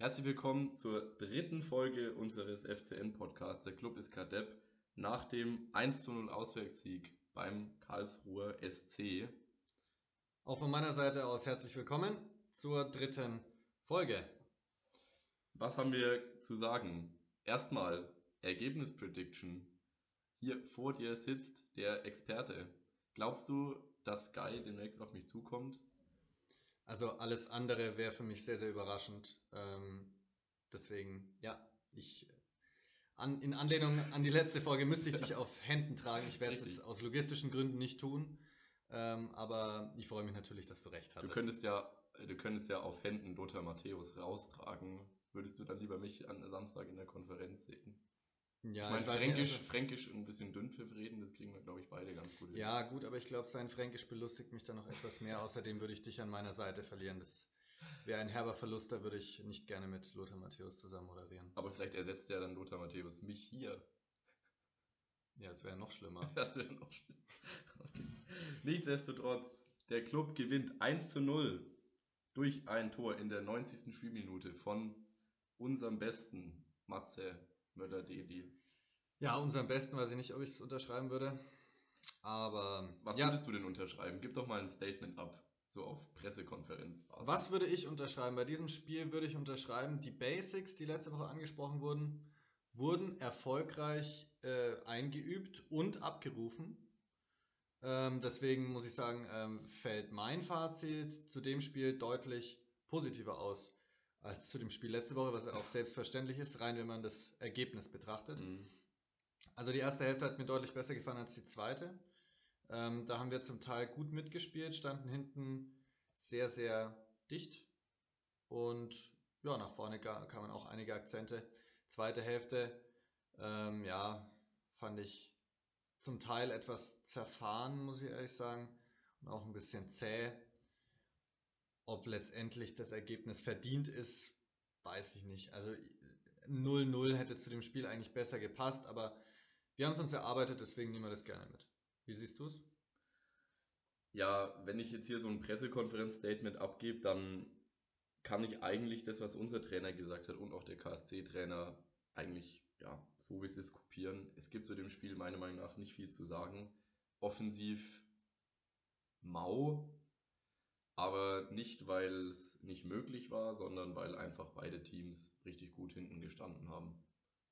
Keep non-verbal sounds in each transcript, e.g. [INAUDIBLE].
Herzlich willkommen zur dritten Folge unseres FCN-Podcasts. Der Club ist Kadepp nach dem 1 zu 0 Auswärtssieg beim Karlsruher SC. Auch von meiner Seite aus herzlich willkommen zur dritten Folge. Was haben wir zu sagen? Erstmal Ergebnis-Prediction. Hier vor dir sitzt der Experte. Glaubst du, dass Sky demnächst auf mich zukommt? Also alles andere wäre für mich sehr, sehr überraschend. Ähm, deswegen, ja, ich an, in Anlehnung an die letzte Folge müsste ich dich [LAUGHS] auf Händen tragen. Ich werde es jetzt aus logistischen Gründen nicht tun. Ähm, aber ich freue mich natürlich, dass du recht hast. Du könntest ja, du könntest ja auf Händen Lothar Matthäus raustragen. Würdest du dann lieber mich am Samstag in der Konferenz sehen? Ja, ich meine, Fränkisch, also, Fränkisch ein bisschen Dünnpfiff reden, das kriegen wir, glaube ich, beide ganz gut hin. Ja, gut, aber ich glaube, sein Fränkisch belustigt mich dann noch etwas mehr. Außerdem würde ich dich an meiner Seite verlieren. Das wäre ein herber Verlust, da würde ich nicht gerne mit Lothar Matthäus zusammen moderieren. Aber vielleicht ersetzt ja dann Lothar Matthäus mich hier. Ja, das wäre noch schlimmer. [LAUGHS] das wäre noch schlimmer. Nichtsdestotrotz, der Club gewinnt 1 zu 0 durch ein Tor in der 90. Spielminute von unserem besten Matze Möller-Dedi. Ja, unserem besten weiß ich nicht, ob ich es unterschreiben würde. Aber. Was ja. würdest du denn unterschreiben? Gib doch mal ein Statement ab. So auf Pressekonferenz. Was würde ich unterschreiben? Bei diesem Spiel würde ich unterschreiben, die Basics, die letzte Woche angesprochen wurden, wurden erfolgreich äh, eingeübt und abgerufen. Ähm, deswegen muss ich sagen, ähm, fällt mein Fazit zu dem Spiel deutlich positiver aus als zu dem Spiel letzte Woche, was ja auch selbstverständlich ist, rein wenn man das Ergebnis betrachtet. Mhm. Also die erste Hälfte hat mir deutlich besser gefallen als die zweite. Ähm, da haben wir zum Teil gut mitgespielt, standen hinten sehr, sehr dicht. Und ja, nach vorne kamen auch einige Akzente. Zweite Hälfte, ähm, ja, fand ich zum Teil etwas zerfahren, muss ich ehrlich sagen. Und auch ein bisschen zäh. Ob letztendlich das Ergebnis verdient ist, weiß ich nicht. Also 0-0 hätte zu dem Spiel eigentlich besser gepasst, aber wir haben es uns erarbeitet, deswegen nehmen wir das gerne mit. Wie siehst du es? Ja, wenn ich jetzt hier so ein Pressekonferenz-Statement abgebe, dann kann ich eigentlich das, was unser Trainer gesagt hat und auch der KSC-Trainer eigentlich ja, so wie es ist, kopieren. Es gibt zu dem Spiel meiner Meinung nach nicht viel zu sagen. Offensiv mau, aber nicht, weil es nicht möglich war, sondern weil einfach beide Teams richtig gut hinten gestanden haben.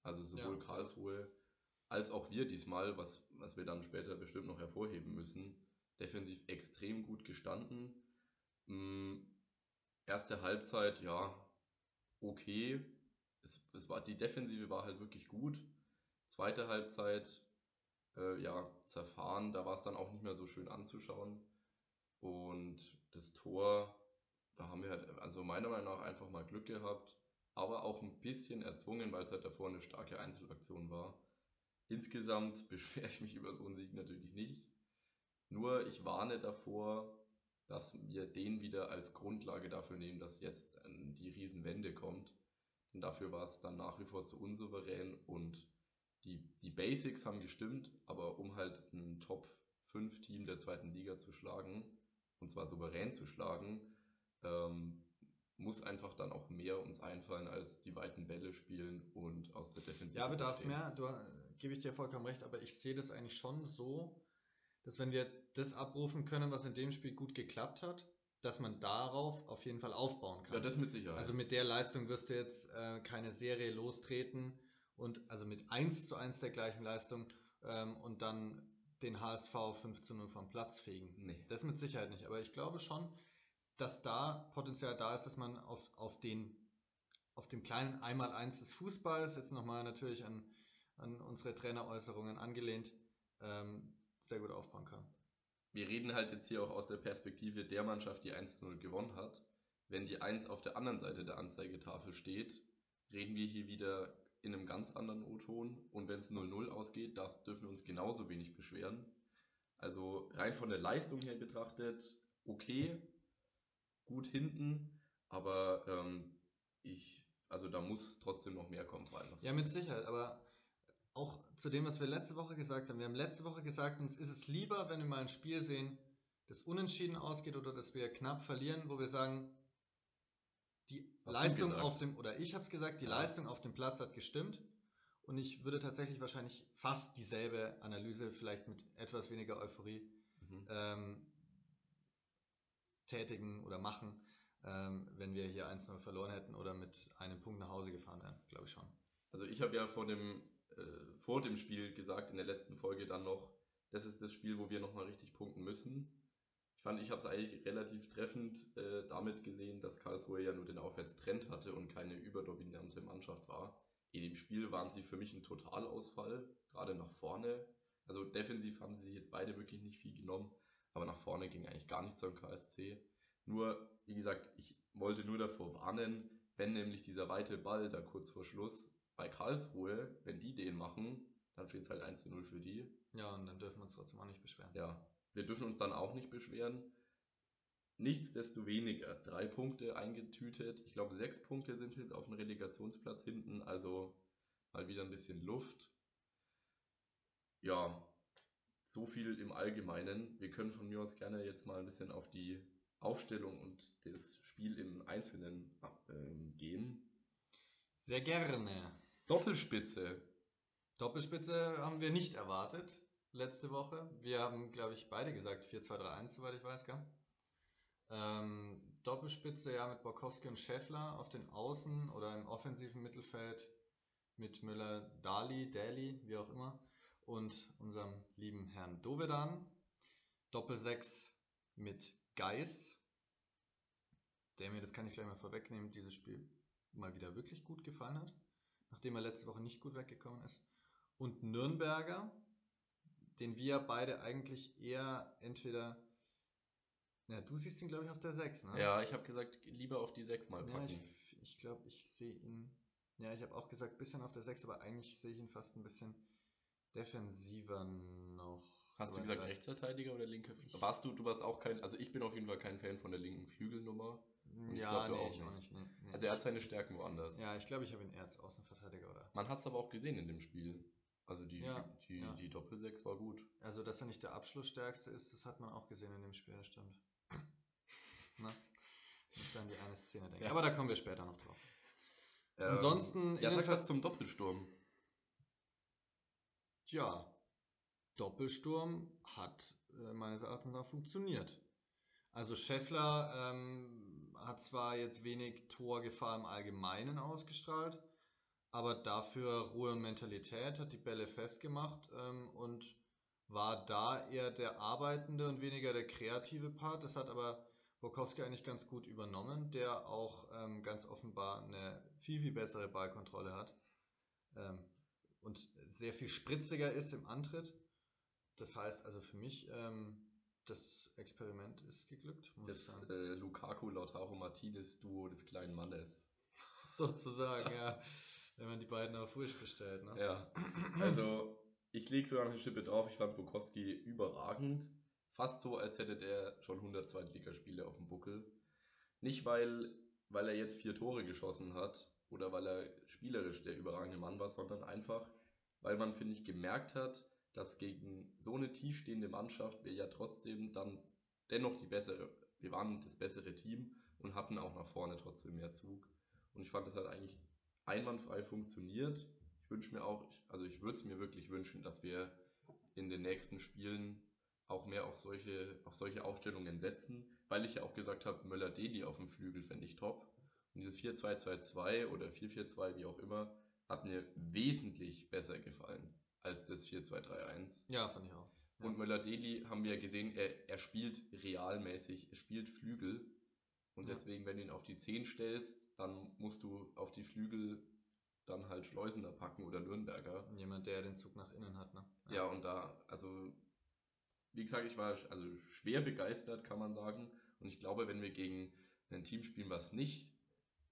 Also sowohl ja, Karlsruhe als auch wir diesmal, was, was wir dann später bestimmt noch hervorheben müssen, defensiv extrem gut gestanden. Hm, erste Halbzeit, ja, okay. Es, es war, die Defensive war halt wirklich gut. Zweite Halbzeit, äh, ja, zerfahren. Da war es dann auch nicht mehr so schön anzuschauen. Und das Tor, da haben wir halt, also meiner Meinung nach einfach mal Glück gehabt, aber auch ein bisschen erzwungen, weil es halt davor eine starke Einzelaktion war. Insgesamt [LAUGHS] beschwere ich mich über so einen Sieg natürlich nicht. Nur ich warne davor, dass wir den wieder als Grundlage dafür nehmen, dass jetzt die Riesenwende kommt. Denn dafür war es dann nach wie vor zu unsouverän und die, die Basics haben gestimmt, aber um halt ein Top 5 Team der zweiten Liga zu schlagen, und zwar souverän zu schlagen, ähm, muss einfach dann auch mehr uns einfallen als die weiten Bälle spielen und aus der Defensive. Ja, bedarf mehr, du, gebe ich dir vollkommen recht, aber ich sehe das eigentlich schon so, dass wenn wir das abrufen können, was in dem Spiel gut geklappt hat, dass man darauf auf jeden Fall aufbauen kann. Ja, das mit Sicherheit. Also mit der Leistung wirst du jetzt äh, keine Serie lostreten und also mit 1 zu 1 der gleichen Leistung ähm, und dann den HSV 5 zu 0 vom Platz fegen. Nee. Das mit Sicherheit nicht. Aber ich glaube schon, dass da Potenzial da ist, dass man auf, auf den auf dem kleinen Einmaleins des Fußballs, jetzt nochmal natürlich an, an unsere Traineräußerungen angelehnt, ähm, sehr gut aufbauen kann. Wir reden halt jetzt hier auch aus der Perspektive der Mannschaft, die 1-0 gewonnen hat. Wenn die 1 auf der anderen Seite der Anzeigetafel steht, reden wir hier wieder in einem ganz anderen O-Ton. Und wenn es 0-0 ausgeht, da dürfen wir uns genauso wenig beschweren. Also rein von der Leistung her betrachtet, okay, gut hinten, aber ähm, ich, also da muss trotzdem noch mehr kommen. Vor allem. Ja, mit Sicherheit, aber auch zu dem, was wir letzte Woche gesagt haben. Wir haben letzte Woche gesagt, uns ist es lieber, wenn wir mal ein Spiel sehen, das unentschieden ausgeht oder dass wir knapp verlieren, wo wir sagen, die, Hast Leistung auf dem, oder ich habe es gesagt, die Ja. Leistung auf dem Platz hat gestimmt. Und ich würde tatsächlich wahrscheinlich fast dieselbe Analyse, vielleicht mit etwas weniger Euphorie, Mhm. ähm, tätigen oder machen, ähm, wenn wir hier 1-0 verloren hätten oder mit einem Punkt nach Hause gefahren wären, glaube ich schon. Also ich habe ja vor dem, äh, vor dem Spiel gesagt, in der letzten Folge dann noch, das ist das Spiel, wo wir nochmal richtig punkten müssen. Ich fand, ich habe es eigentlich relativ treffend äh, damit gesehen, dass Karlsruhe ja nur den Aufwärtstrend hatte und keine überdominante Mannschaft war. In dem Spiel waren sie für mich ein Totalausfall, gerade nach vorne. Also defensiv haben sie sich jetzt beide wirklich nicht viel genommen, aber nach vorne ging eigentlich gar nichts beim KSC. Nur, wie gesagt, ich wollte nur davor warnen, wenn nämlich dieser weite Ball da kurz vor Schluss bei Karlsruhe, wenn die den machen, dann steht es halt 1 zu 0 für die. Ja, und dann dürfen wir uns trotzdem auch nicht beschweren. Ja, wir dürfen uns dann auch nicht beschweren. Nichtsdestoweniger, drei Punkte eingetütet. Ich glaube, sechs Punkte sind jetzt auf dem Relegationsplatz hinten, also mal wieder ein bisschen Luft. Ja, so viel im Allgemeinen. Wir können von mir aus gerne jetzt mal ein bisschen auf die Aufstellung und das Spiel im Einzelnen ähm, gehen. Sehr gerne. Doppelspitze. Doppelspitze haben wir nicht erwartet letzte Woche. Wir haben, glaube ich, beide gesagt 4-2-3-1, soweit ich weiß, gell? Ähm, Doppelspitze ja mit Borkowski und Schäffler auf den Außen oder im offensiven Mittelfeld mit Müller, Dali, Daly, wie auch immer, und unserem lieben Herrn Dovedan. Doppel 6 mit Geis, der mir, das kann ich gleich mal vorwegnehmen, dieses Spiel mal wieder wirklich gut gefallen hat, nachdem er letzte Woche nicht gut weggekommen ist. Und Nürnberger, den wir beide eigentlich eher entweder. Ja, du siehst ihn, glaube ich, auf der 6, ne? Ja, ich habe gesagt, lieber auf die 6 mal Ja, packen. ich, ich glaube, ich sehe ihn. Ja, ich habe auch gesagt, bisschen auf der 6, aber eigentlich sehe ich ihn fast ein bisschen defensiver noch. Hast du gesagt ich. Rechtsverteidiger oder linker Flügel? Warst du, du warst auch kein, also ich bin auf jeden Fall kein Fan von der linken Flügelnummer. Und ich Ja, glaub, du nee, ich auch nicht. nicht. Nee, nee. Also er hat seine Stärken woanders. ja, ich glaube, ich habe ihn eher als Außenverteidiger, oder? Man hat es aber auch gesehen in dem Spiel. Also die, Ja, die, ja. die Doppelsechs war gut. Also, dass er nicht der Abschlussstärkste ist, das hat man auch gesehen in dem Spiel, das stimmt. Na? Ich muss da an die eine Szene denken. Ja. Aber da kommen wir später noch drauf. Ähm, Ansonsten Ja, sag was zum Doppelsturm. Tja, Doppelsturm hat äh, meines Erachtens nach funktioniert. Also Scheffler ähm, hat zwar jetzt wenig Torgefahr im Allgemeinen ausgestrahlt, aber dafür Ruhe und Mentalität, hat die Bälle festgemacht ähm, und war da eher der arbeitende und weniger der kreative Part. Das hat aber Bokowski eigentlich ganz gut übernommen, der auch ähm, ganz offenbar eine viel, viel bessere Ballkontrolle hat ähm, und sehr viel spritziger ist im Antritt. Das heißt also für mich, ähm, das Experiment ist geglückt, Das äh, Lukaku Lautaro Martinez Duo des kleinen Mannes. [LAUGHS] Sozusagen, ja. Wenn man die beiden auf Frisch bestellt. Ne? Ja, also ich lege sogar noch eine Schippe drauf. Ich fand Bukowski überragend. Fast so, als hätte der schon 100 Zweitligaspiele auf dem Buckel. Nicht, weil, weil er jetzt vier Tore geschossen hat oder weil er spielerisch der überragende Mann war, sondern einfach, weil man, finde ich, gemerkt hat, dass gegen so eine tiefstehende Mannschaft wir ja trotzdem dann dennoch die bessere, wir waren das bessere Team und hatten auch nach vorne trotzdem mehr Zug. Und ich fand, das hat eigentlich einwandfrei funktioniert. Ich wünsche mir auch, also ich würde es mir wirklich wünschen, dass wir in den nächsten Spielen auch mehr auf solche, auf solche Aufstellungen setzen, weil ich ja auch gesagt habe, Möller-Deli auf dem Flügel fände ich top. Und dieses 4-2-2-2 oder 4-4-2, wie auch immer, hat mir wesentlich besser gefallen als das 4-2-3-1. Ja, fand ich auch. Ja. Und Möller-Deli haben wir ja gesehen, er, er spielt realmäßig, er spielt Flügel. Und Ja. deswegen, wenn du ihn auf die 10 stellst, dann musst du auf die Flügel dann halt Schleusener packen oder Nürnberger. Jemand, der den Zug nach innen hat. Ne? Ja, und da, also, wie gesagt, ich war also schwer begeistert, kann man sagen. Und ich glaube, wenn wir gegen ein Team spielen, was nicht,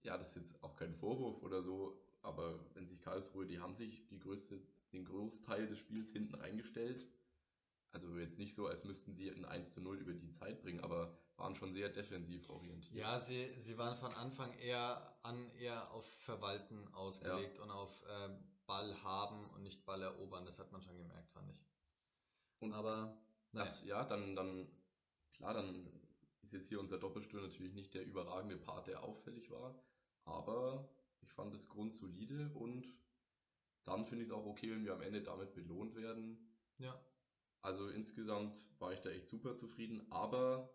ja, das ist jetzt auch kein Vorwurf oder so, aber wenn sich Karlsruhe, die haben sich die größte, den Großteil des Spiels hinten reingestellt. Also jetzt nicht so, als müssten sie ein 1 zu 0 über die Zeit bringen, aber waren schon sehr defensiv orientiert. Ja, sie, sie waren von Anfang eher an eher auf Verwalten ausgelegt und auf äh, Ball haben und nicht Ball erobern. Das hat man schon gemerkt, fand ich. Und Aber Das, ja, dann, dann, klar, dann ist jetzt hier unser Doppelsturm natürlich nicht der überragende Part, der auffällig war. aber ich fand es grundsolide und dann finde ich es auch okay, wenn wir am Ende damit belohnt werden. Ja. Also insgesamt war ich da echt super zufrieden, aber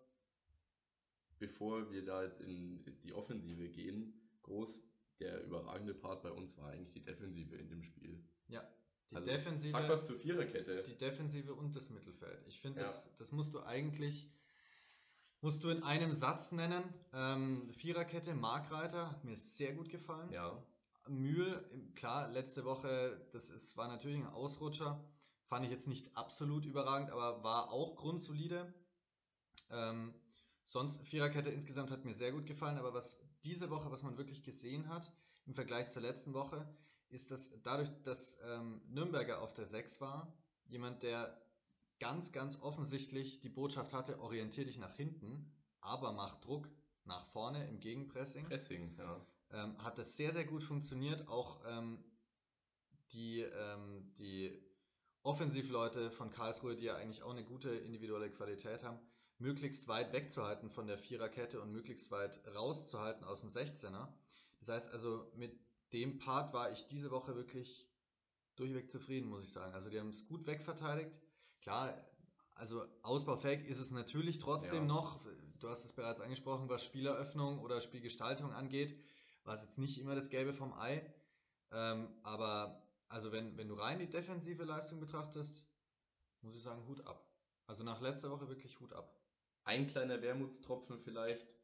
bevor wir da jetzt in die Offensive gehen, groß, der überragende Part bei uns war eigentlich die Defensive in dem Spiel. Ja. Die Also, Defensive. Sag was zur Viererkette. Die Defensive und das Mittelfeld. Ich finde, Ja. das, das musst du eigentlich, musst du in einem Satz nennen. Ähm, Viererkette, Markreiter, hat mir sehr gut gefallen. Ja, Mühl, klar, letzte Woche, das ist, war natürlich ein Ausrutscher. Fand ich jetzt nicht absolut überragend, aber war auch grundsolide. Ähm, sonst, Viererkette insgesamt hat mir sehr gut gefallen, aber was diese Woche, was man wirklich gesehen hat, im Vergleich zur letzten Woche, ist, dass dadurch, dass ähm, Nürnberger auf der 6 war, jemand, der ganz, ganz offensichtlich die Botschaft hatte, orientier dich nach hinten, aber mach Druck nach vorne im Gegenpressing Pressing, ja. ähm, hat das sehr, sehr gut funktioniert. Auch ähm, die, ähm, die Offensivleute von Karlsruhe, die ja eigentlich auch eine gute individuelle Qualität haben, möglichst weit wegzuhalten von der Viererkette und möglichst weit rauszuhalten aus dem 16er. Das heißt also, mit dem Part war ich diese Woche wirklich durchweg zufrieden, muss ich sagen. Also die haben es gut wegverteidigt. Klar, also ausbaufähig ist es natürlich trotzdem Ja. noch. Du hast es bereits angesprochen, was Spieleröffnung oder Spielgestaltung angeht, war es jetzt nicht immer das Gelbe vom Ei. Ähm, aber also wenn, wenn du rein die defensive Leistung betrachtest, muss ich sagen, Hut ab. Also nach letzter Woche wirklich Hut ab. Ein kleiner Wermutstropfen vielleicht.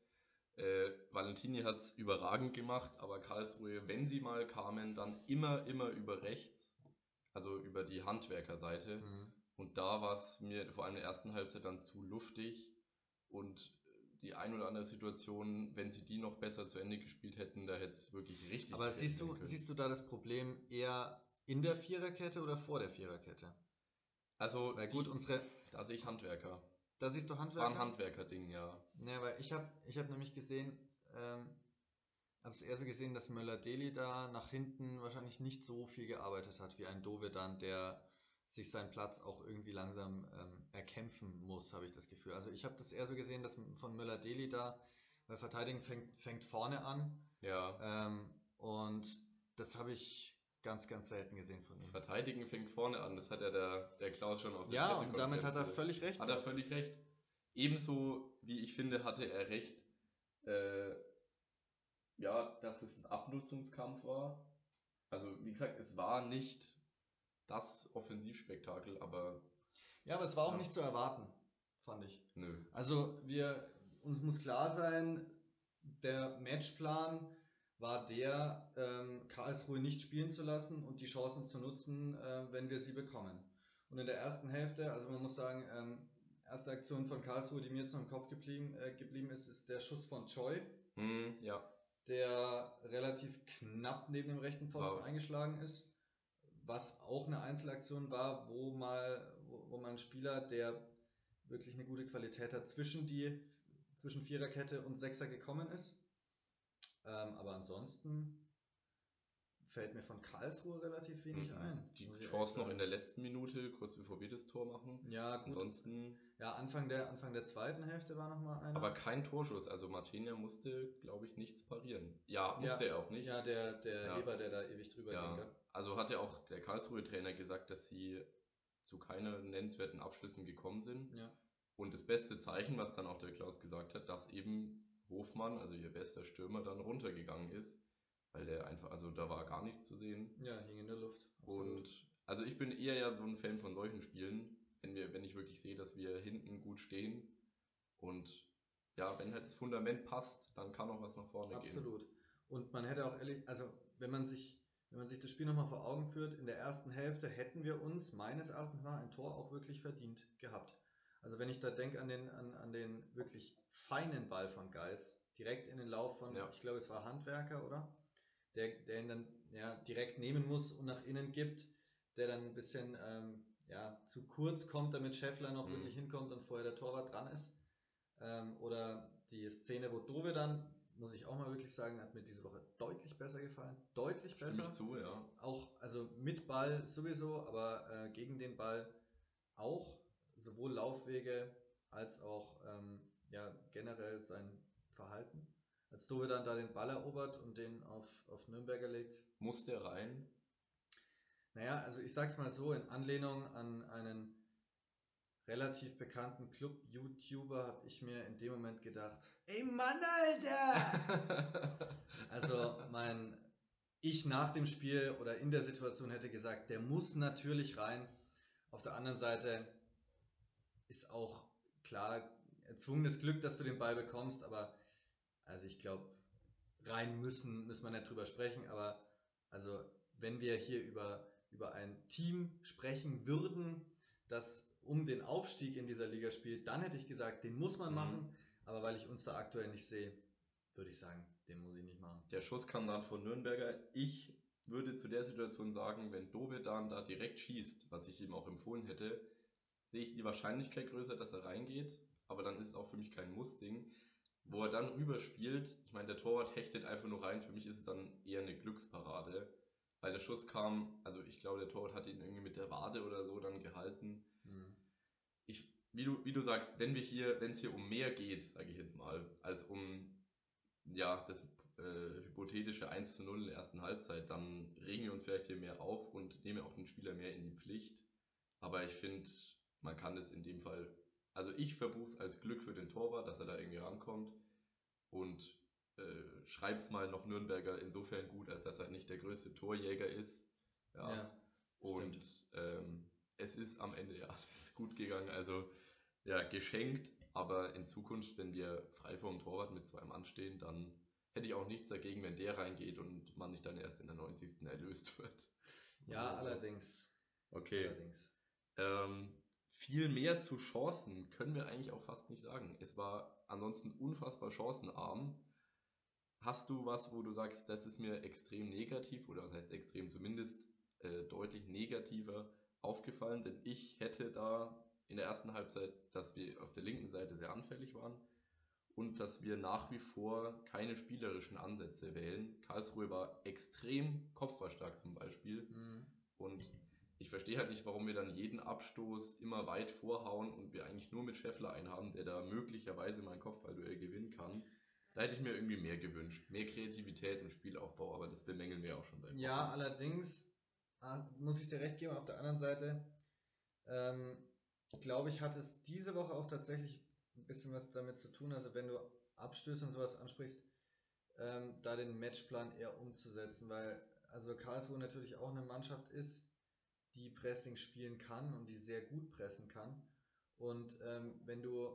Äh, Valentini hat es überragend gemacht, aber Karlsruhe, wenn sie mal kamen, dann immer, immer über rechts, also über die Handwerkerseite. Mhm. Und da war es mir vor allem in der ersten Halbzeit dann zu luftig. Und die ein oder andere Situation, wenn sie die noch besser zu Ende gespielt hätten, da hätte es wirklich richtig Aber siehst du, können. siehst du da das Problem eher in der Viererkette oder vor der Viererkette? Also, Weil die, gut, unsere, da sehe ich Handwerker. Da siehst du Das war ein Handwerker. Handwerker-Ding, ja. Ja, weil ich habe ich hab nämlich gesehen, ähm, habe es eher so gesehen, dass Möller-Deli da nach hinten wahrscheinlich nicht so viel gearbeitet hat wie ein Dovedan, der sich seinen Platz auch irgendwie langsam ähm, erkämpfen muss, habe ich das Gefühl. Also ich habe das eher so gesehen, dass von Möller-Deli da, weil Verteidigen fängt, fängt vorne an Ja. ähm, und das habe ich ganz, ganz selten gesehen von ihm. Verteidigen fängt vorne an. Das hat ja der, der Klaus schon auf der Ja, und damit hat er völlig recht. Hat er völlig recht. Ebenso, wie ich finde, hatte er recht, äh, ja, dass es ein Abnutzungskampf war. Also, wie gesagt, es war nicht das Offensivspektakel, aber Ja, aber es war auch Ja. nicht zu erwarten, fand ich. nö. Also wir, uns muss klar sein, der Matchplan war der, ähm, Karlsruhe nicht spielen zu lassen und die Chancen zu nutzen, äh, wenn wir sie bekommen. Und in der ersten Hälfte, also man muss sagen, ähm, erste Aktion von Karlsruhe, die mir jetzt noch im Kopf geblieben, äh, geblieben ist, ist der Schuss von Choi, Hm, ja. der relativ knapp neben dem rechten Pfosten Wow. eingeschlagen ist. Was auch eine Einzelaktion war, wo mal, wo, wo mal ein Spieler, der wirklich eine gute Qualität hat, zwischen die zwischen Viererkette und Sechser gekommen ist. Ähm, aber ansonsten fällt mir von Karlsruhe relativ wenig Mhm. ein. Die Chance noch in der letzten Minute, kurz bevor wir das Tor machen. Ja, gut. Ansonsten, Ja, Anfang der, Anfang der zweiten Hälfte war nochmal einer. aber kein Torschuss. Also Martinia musste, glaube ich, nichts parieren. Ja, musste Ja. er auch nicht. ja, der, der Ja. Heber, der da ewig drüber Ja, ging. gell? also hat ja auch der Karlsruhe-Trainer gesagt, dass sie zu keinen nennenswerten Abschlüssen gekommen sind. Ja. Und das beste Zeichen, was dann auch der Klaus gesagt hat, dass eben Hofmann, also ihr bester Stürmer, dann runtergegangen ist. Weil der einfach, also da war gar nichts zu sehen. ja, hing in der Luft. Und also ich bin eher ja so ein Fan von solchen Spielen, wenn wir, wenn ich wirklich sehe, dass wir hinten gut stehen. Und ja, wenn halt das Fundament passt, dann kann auch was nach vorne gehen. Absolut. Und man hätte auch ehrlich, also wenn man sich, wenn man sich das Spiel nochmal vor Augen führt, in der ersten Hälfte hätten wir uns meines Erachtens nach ein Tor auch wirklich verdient gehabt. Also wenn ich da denke an den, an, an den wirklich feinen Ball von Geis, direkt in den Lauf von, Ja. ich glaube es war Handwerker, oder? Der, der ihn dann ja, direkt nehmen muss und nach innen gibt, der dann ein bisschen ähm, ja, zu kurz kommt, damit Scheffler noch Mhm. wirklich hinkommt und vorher der Torwart dran ist. Ähm, oder die Szene, wo Dove dann, muss ich auch mal wirklich sagen, hat mir diese Woche deutlich besser gefallen. Deutlich Stimme besser. ich zu, ja. Auch, also mit Ball sowieso, aber äh, gegen den Ball auch. Sowohl Laufwege als auch ähm, ja, generell sein Verhalten. als Dove dann da den Ball erobert und den auf, auf Nürnberger legt. Muss der rein? Naja, also ich sag's mal so, in Anlehnung an einen relativ bekannten Club-YouTuber habe ich mir in dem Moment gedacht, ey Mann, Alter! [LAUGHS] also mein ich nach dem Spiel oder in der Situation hätte gesagt, der muss natürlich rein. Auf der anderen Seite ist auch klar erzwungenes Glück, dass du den Ball bekommst, aber also ich glaube, rein müssen, müssen wir nicht drüber sprechen, aber also wenn wir hier über, über ein Team sprechen würden, das um den Aufstieg in dieser Liga spielt, dann hätte ich gesagt, den muss man mhm. machen, aber weil ich uns da aktuell nicht sehe, würde ich sagen, den muss ich nicht machen. Der Schuss kam dann von Nürnberger. Ich würde zu der Situation sagen, wenn Dovedan da direkt schießt, was ich ihm auch empfohlen hätte, sehe ich die Wahrscheinlichkeit größer, dass er reingeht. Aber dann ist es auch für mich kein Muss-Ding. Wo er dann rüberspielt, ich meine, der Torwart hechtet einfach nur rein. Für mich ist es dann eher eine Glücksparade. Weil der Schuss kam, also ich glaube, der Torwart hat ihn irgendwie mit der Wade oder so dann gehalten. Mhm. Ich, wie du, wie du sagst, wenn wir hier, wenn es hier um mehr geht, sage ich jetzt mal, als um ja, das äh, hypothetische 1 zu 0 in der ersten Halbzeit, dann regen wir uns vielleicht hier mehr auf und nehmen auch den Spieler mehr in die Pflicht. Aber ich finde, man kann es in dem Fall, also ich verbuche es als Glück für den Torwart, dass er da irgendwie rankommt und äh, schreib's mal noch Nürnberger insofern gut, als dass er nicht der größte Torjäger ist. Ja. ja und ähm, es ist am Ende ja alles gut gegangen. Also ja, geschenkt, aber in Zukunft, wenn wir frei vom Torwart mit zwei Mann stehen, dann hätte ich auch nichts dagegen, wenn der reingeht und man nicht dann erst in der 90. erlöst wird. Ja, also, allerdings. Okay. Allerdings. Ähm, viel mehr zu Chancen können wir eigentlich auch fast nicht sagen. Es war ansonsten unfassbar chancenarm. Hast du was, wo du sagst, das ist mir extrem negativ oder was heißt extrem, zumindest äh, deutlich negativer aufgefallen? Denn ich hätte da in der ersten Halbzeit, dass wir auf der linken Seite sehr anfällig waren und dass wir nach wie vor keine spielerischen Ansätze wählen. Karlsruhe war extrem kopfballstark zum Beispiel mhm. und ich verstehe halt nicht, warum wir dann jeden Abstoß immer weit vorhauen und wir eigentlich nur mit Scheffler einen haben, der da möglicherweise mein Kopfballduell gewinnen kann. Da hätte ich mir irgendwie mehr gewünscht. Mehr Kreativität im Spielaufbau, aber das bemängeln wir auch schon seit Ja, allerdings ah, muss ich dir recht geben, auf der anderen Seite ähm, glaube ich, hat es diese Woche auch tatsächlich ein bisschen was damit zu tun. Also wenn du Abstöße und sowas ansprichst, ähm, da den Matchplan eher umzusetzen, weil also Karlsruhe natürlich auch eine Mannschaft ist, die Pressing spielen kann und die sehr gut pressen kann. Und ähm, wenn du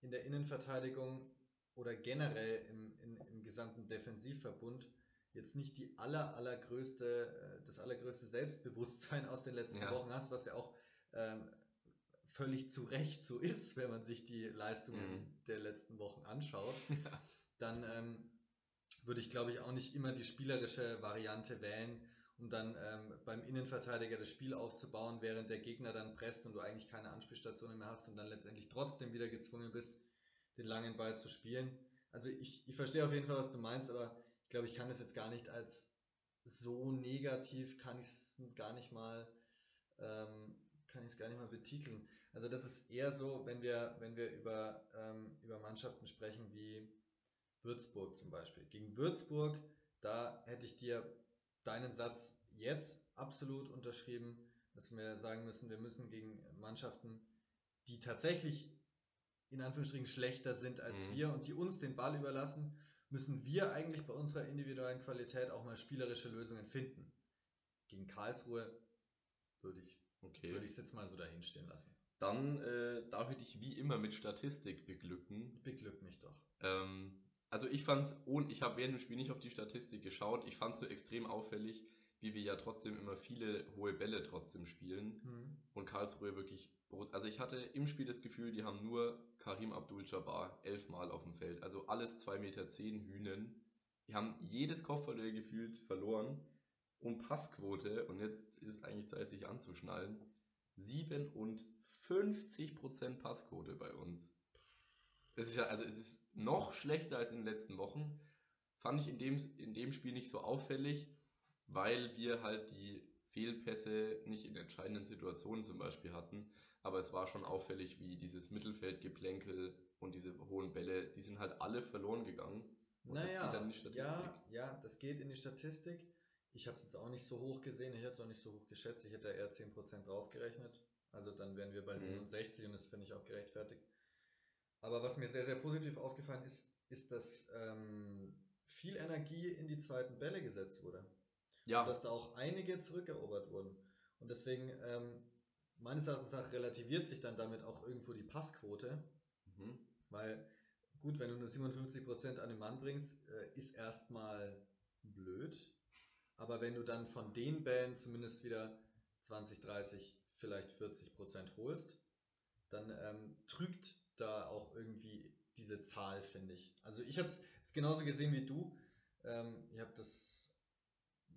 in der Innenverteidigung oder generell im, in, im gesamten Defensivverbund jetzt nicht die aller, allergrößte, äh, das allergrößte Selbstbewusstsein aus den letzten ja. Wochen hast, was ja auch ähm, völlig zu Recht so ist, wenn man sich die Leistungen mhm. der letzten Wochen anschaut, [LAUGHS] ja. dann ähm, würde ich, glaube ich, auch nicht immer die spielerische Variante wählen, um dann ähm, beim Innenverteidiger das Spiel aufzubauen, während der Gegner dann presst und du eigentlich keine Anspielstationen mehr hast und dann letztendlich trotzdem wieder gezwungen bist, den langen Ball zu spielen. Also ich, ich verstehe auf jeden Fall, was du meinst, aber ich glaube, ich kann das jetzt gar nicht als so negativ, kann ich es gar nicht mal ähm, kann ich es gar nicht mal betiteln. Also das ist eher so, wenn wir, wenn wir über, ähm, über Mannschaften sprechen wie Würzburg zum Beispiel. Gegen Würzburg, da hätte ich dir deinen Satz jetzt absolut unterschrieben, dass wir sagen müssen, wir müssen gegen Mannschaften, die tatsächlich in Anführungsstrichen schlechter sind als mhm. wir und die uns den Ball überlassen, müssen wir eigentlich bei unserer individuellen Qualität auch mal spielerische Lösungen finden. Gegen Karlsruhe würde ich Okay. Würde ich es jetzt mal so dahinstehen lassen. Dann äh, darf ich dich wie immer mit Statistik beglücken. Beglück mich doch. Ähm, also ich fand's, und ich habe während dem Spiel nicht auf die Statistik geschaut, ich fand es so extrem auffällig, wie wir ja trotzdem immer viele hohe Bälle trotzdem spielen. Mhm. Und Karlsruhe wirklich, also ich hatte im Spiel das Gefühl, die haben nur Karim Abdul-Jabbar elfmal auf dem Feld. Also alles 2,10 Meter zehn Hühnen. Die haben jedes Kopfballduell gefühlt verloren und Passquote, und jetzt ist eigentlich Zeit, sich anzuschnallen, 57% Passquote bei uns. Das ist ja, also es ist noch schlechter als in den letzten Wochen. Fand ich in dem, in dem Spiel nicht so auffällig, weil wir halt die Fehlpässe nicht in entscheidenden Situationen zum Beispiel hatten. Aber es war schon auffällig, wie dieses Mittelfeldgeplänkel und diese hohen Bälle, die sind halt alle verloren gegangen. Und das naja, geht dann in die Statistik. ja, ja, das geht in die Statistik. Ich habe es jetzt auch nicht so hoch gesehen, ich hätte es auch nicht so hoch geschätzt, ich hätte da eher 10% draufgerechnet. Also dann wären wir bei Mhm. 67 und das finde ich auch gerechtfertigt. Aber was mir sehr, sehr positiv aufgefallen ist, ist, dass ähm, viel Energie in die zweiten Bälle gesetzt wurde. Ja, Und dass da auch einige zurückerobert wurden. Und deswegen, ähm, meines Erachtens nach, relativiert sich dann damit auch irgendwo die Passquote. mhm. Weil, gut, wenn du nur 57% an den Mann bringst, äh, ist erstmal blöd. Aber wenn du dann von den Bällen zumindest wieder 20, 30, vielleicht 40% holst, dann ähm, trügt da auch irgendwie diese Zahl, finde ich. Also ich habe es genauso gesehen wie du. Ähm, ich habe das,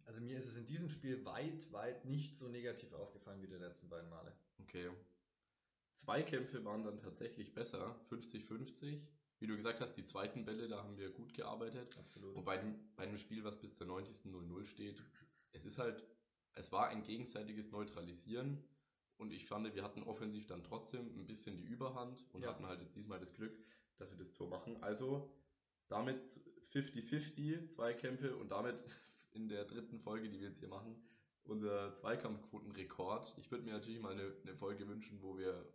also mir ist es in diesem Spiel weit, weit nicht so negativ aufgefallen wie die letzten beiden Male. Okay. Zweikämpfe waren dann tatsächlich besser, 50-50. Wie du gesagt hast, die zweiten Bälle, da haben wir gut gearbeitet. Absolut. Und bei dem, bei einem Spiel, was bis zur 90. 0-0 steht, es ist halt, es war ein gegenseitiges Neutralisieren. Und ich fand, wir hatten offensiv dann trotzdem ein bisschen die Überhand und Ja. hatten halt jetzt diesmal das Glück, dass wir das Tor machen. Also damit 50-50 Zweikämpfe und damit [LAUGHS] in der dritten Folge, die wir jetzt hier machen, unser Zweikampfquotenrekord. Ich würde mir natürlich mal eine, eine Folge wünschen, wo wir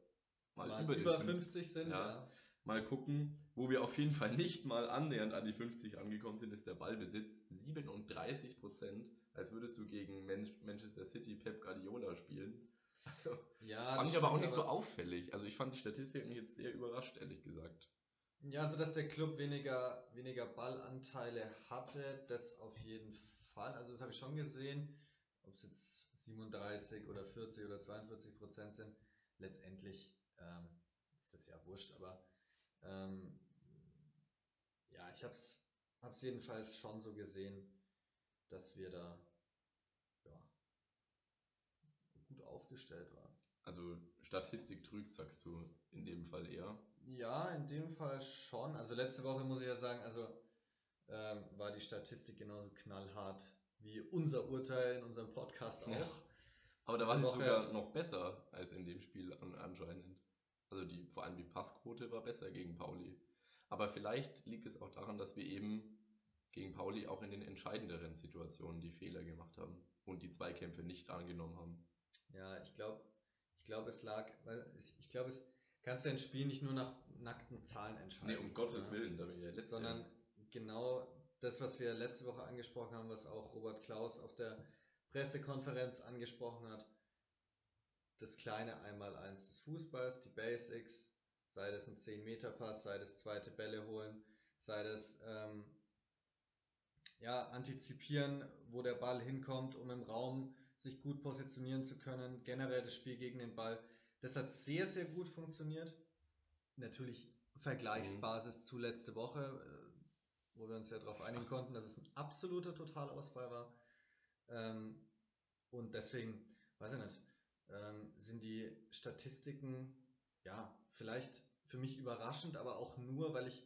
mal, Mal über, über, den 50 50 sind, Ja. ja. mal gucken, wo wir auf jeden Fall nicht mal annähernd an die 50 angekommen sind, ist der Ballbesitz. 37 Prozent, als würdest du gegen Man Manchester City Pep Guardiola spielen. Also, Ja, fand das ich aber auch nicht so auffällig. Also ich fand die Statistiken jetzt sehr überrascht, ehrlich gesagt. Ja, also dass der Club weniger, weniger Ballanteile hatte, das auf jeden Fall. Also das habe ich schon gesehen. Ob es jetzt 37 oder 40 oder 42 Prozent sind, letztendlich ähm, ist das ja wurscht, aber ähm, ja, ich habe es jedenfalls schon so gesehen, dass wir da ja, gut aufgestellt waren. Also Statistik trügt, sagst du in dem Fall eher. Ja, in dem Fall schon. Also letzte Woche muss ich ja sagen, also ähm, war die Statistik genauso knallhart wie unser Urteil in unserem Podcast auch. Ja. Aber da Diese war sie sogar noch besser als in dem Spiel an, anscheinend. Also die, vor allem die Passquote war besser gegen Pauli. Aber vielleicht liegt es auch daran, dass wir eben gegen Pauli auch in den entscheidenderen Situationen die Fehler gemacht haben und die Zweikämpfe nicht angenommen haben. Ja, ich glaube, ich glaube, es lag, ich, glaube, es kannst ja ein Spiel nicht nur nach nackten Zahlen entscheiden. Nee, um Gottes ja, Willen, da bin ich ja letzter. Sondern genau das, was wir letzte Woche angesprochen haben, was auch Robert Klaus auf der Pressekonferenz angesprochen hat. Das kleine Einmaleins des Fußballs, die Basics, sei das ein 10-Meter-Pass, sei das zweite Bälle holen, sei das ähm, ja, antizipieren, wo der Ball hinkommt, um im Raum sich gut positionieren zu können, generell das Spiel gegen den Ball. Das hat sehr, sehr gut funktioniert. Natürlich Vergleichsbasis zu letzte Woche, äh, wo wir uns ja darauf einigen konnten, dass es ein absoluter Totalausfall war. Ähm, und deswegen, weiß ich nicht, ähm, sind die Statistiken, ja, vielleicht für mich überraschend, aber auch nur, weil ich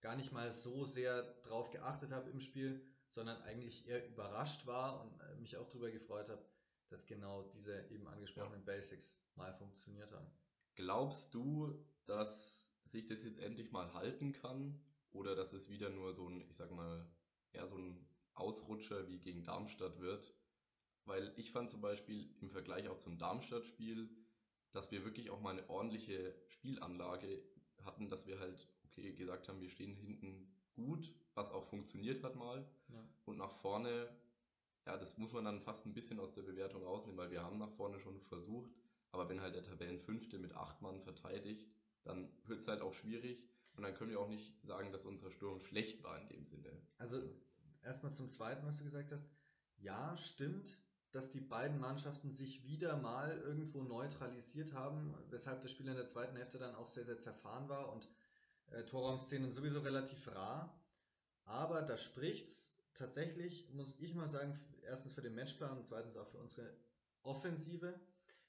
gar nicht mal so sehr drauf geachtet habe im Spiel, sondern eigentlich eher überrascht war und äh, mich auch darüber gefreut habe, dass genau diese eben angesprochenen Basics mal funktioniert haben. Glaubst du, dass sich das jetzt endlich mal halten kann? Oder dass es wieder nur so ein, ich sag mal, eher so ein Ausrutscher wie gegen Darmstadt wird? Weil ich fand zum Beispiel im Vergleich auch zum Darmstadt-Spiel, dass wir wirklich auch mal eine ordentliche Spielanlage hatten, dass wir halt, okay, gesagt haben, wir stehen hinten gut, was auch funktioniert hat mal. Ja. Und nach vorne, ja, das muss man dann fast ein bisschen aus der Bewertung rausnehmen, weil wir haben nach vorne schon versucht. Aber wenn halt der Tabellenfünfte mit acht Mann verteidigt, dann wird es halt auch schwierig. Und dann können wir auch nicht sagen, dass unser Sturm schlecht war in dem Sinne. Also erstmal zum Zweiten, was du gesagt hast. Ja, stimmt, dass die beiden Mannschaften sich wieder mal irgendwo neutralisiert haben, weshalb das Spiel in der zweiten Hälfte dann auch sehr, sehr zerfahren war und äh, Torraumszenen sowieso relativ rar. Aber da spricht's tatsächlich, muss ich mal sagen, erstens für den Matchplan und zweitens auch für unsere Offensive,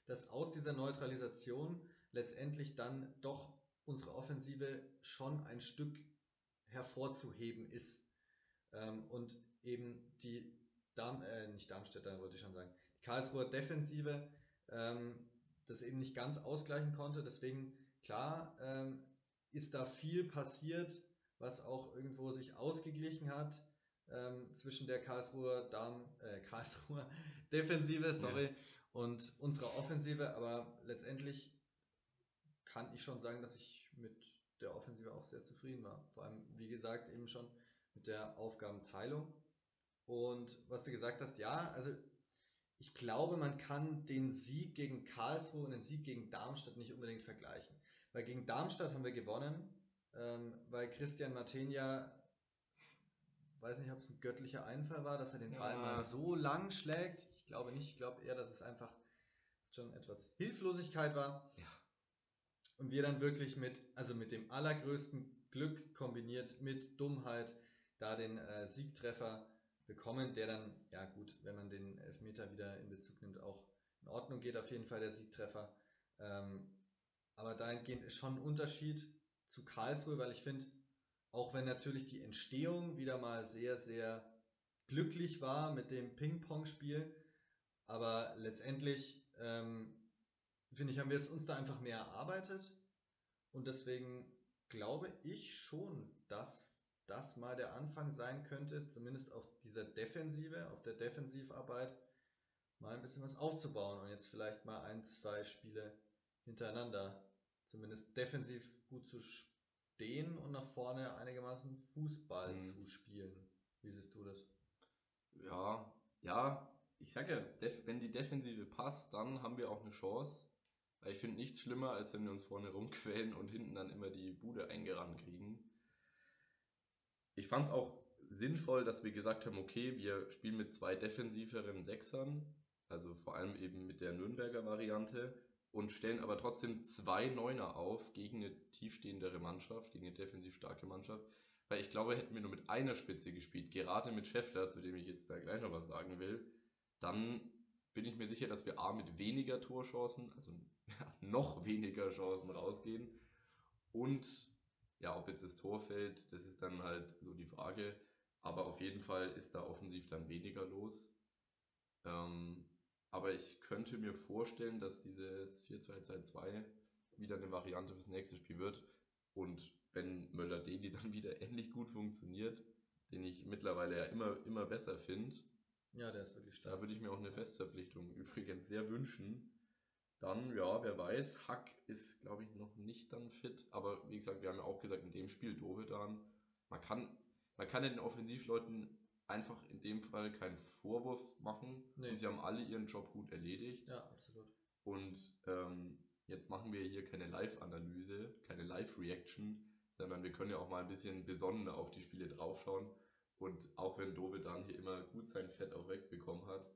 dass aus dieser Neutralisation letztendlich dann doch unsere Offensive schon ein Stück hervorzuheben ist. Ähm, und eben die Darm, äh, nicht Darmstädter wollte ich schon sagen, die Karlsruher Defensive ähm, das eben nicht ganz ausgleichen konnte. Deswegen, klar, ähm, ist da viel passiert, was auch irgendwo sich ausgeglichen hat ähm, zwischen der Karlsruher Darm, äh, [LAUGHS] Karlsruher Defensive, sorry, ja. und unserer Offensive. Aber letztendlich kann ich schon sagen, dass ich mit der Offensive auch sehr zufrieden war. Vor allem, wie gesagt, eben schon mit der Aufgabenteilung. Und was du gesagt hast, ja, also ich glaube, man kann den Sieg gegen Karlsruhe und den Sieg gegen Darmstadt nicht unbedingt vergleichen. Weil gegen Darmstadt haben wir gewonnen, ähm, weil Christian Martenia, weiß nicht, ob es ein göttlicher Einfall war, dass er den Ball ja. mal so lang schlägt. Ich glaube nicht, ich glaube eher, dass es einfach schon etwas Hilflosigkeit war. Ja. Und wir dann wirklich mit, also mit dem allergrößten Glück kombiniert mit Dummheit da den äh, Siegtreffer bekommen, der dann, ja gut, wenn man den Elfmeter wieder in Bezug nimmt, auch in Ordnung geht, auf jeden Fall der Siegtreffer. Ähm, aber dahingehend ist schon ein Unterschied zu Karlsruhe, weil ich finde, auch wenn natürlich die Entstehung wieder mal sehr, sehr glücklich war mit dem Ping-Pong-Spiel, aber letztendlich ähm, finde ich, haben wir es uns da einfach mehr erarbeitet. Und deswegen glaube ich schon, dass das mal der Anfang sein könnte, zumindest auf dieser Defensive, auf der Defensivarbeit, mal ein bisschen was aufzubauen und jetzt vielleicht mal ein, zwei Spiele hintereinander zumindest defensiv gut zu stehen und nach vorne einigermaßen Fußball mhm. zu spielen. Wie siehst du das? Ja, ja, ich sage ja, wenn die Defensive passt, dann haben wir auch eine Chance. Weil ich finde nichts schlimmer, als wenn wir uns vorne rumquälen und hinten dann immer die Bude eingerannt kriegen. Ich fand es auch sinnvoll, dass wir gesagt haben, okay, wir spielen mit zwei defensiveren Sechsern, also vor allem eben mit der Nürnberger Variante und stellen aber trotzdem zwei Neuner auf gegen eine tiefstehendere Mannschaft, gegen eine defensiv starke Mannschaft. Weil ich glaube, hätten wir nur mit einer Spitze gespielt, gerade mit Scheffler, zu dem ich jetzt da gleich noch was sagen will, dann bin ich mir sicher, dass wir A mit weniger Torchancen, also [LAUGHS] noch weniger Chancen rausgehen. Und ja, ob jetzt das Tor fällt, das ist dann halt so die Frage. Aber auf jeden Fall ist da offensiv dann weniger los. Ähm, aber ich könnte mir vorstellen, dass dieses 4-2-2-2 wieder eine Variante fürs nächste Spiel wird. Und wenn Möller-Deli [LAUGHS] dann wieder ähnlich gut funktioniert, den ich mittlerweile ja immer, immer besser finde, ja, der ist wirklich stark. Da würde ich mir auch eine Festverpflichtung [LAUGHS] übrigens sehr wünschen. Dann, ja, wer weiß, Hack ist, glaube ich, noch nicht dann fit. Aber wie gesagt, wir haben ja auch gesagt, in dem Spiel Dovedan, man kann, man kann ja den Offensivleuten einfach in dem Fall keinen Vorwurf machen. Nee. Und sie haben alle ihren Job gut erledigt. Ja, absolut. Und ähm, jetzt machen wir hier keine Live-Analyse, keine Live-Reaction, sondern wir können ja auch mal ein bisschen besonnener auf die Spiele draufschauen. Und auch wenn Dovedan hier immer gut sein Fett auch wegbekommen hat,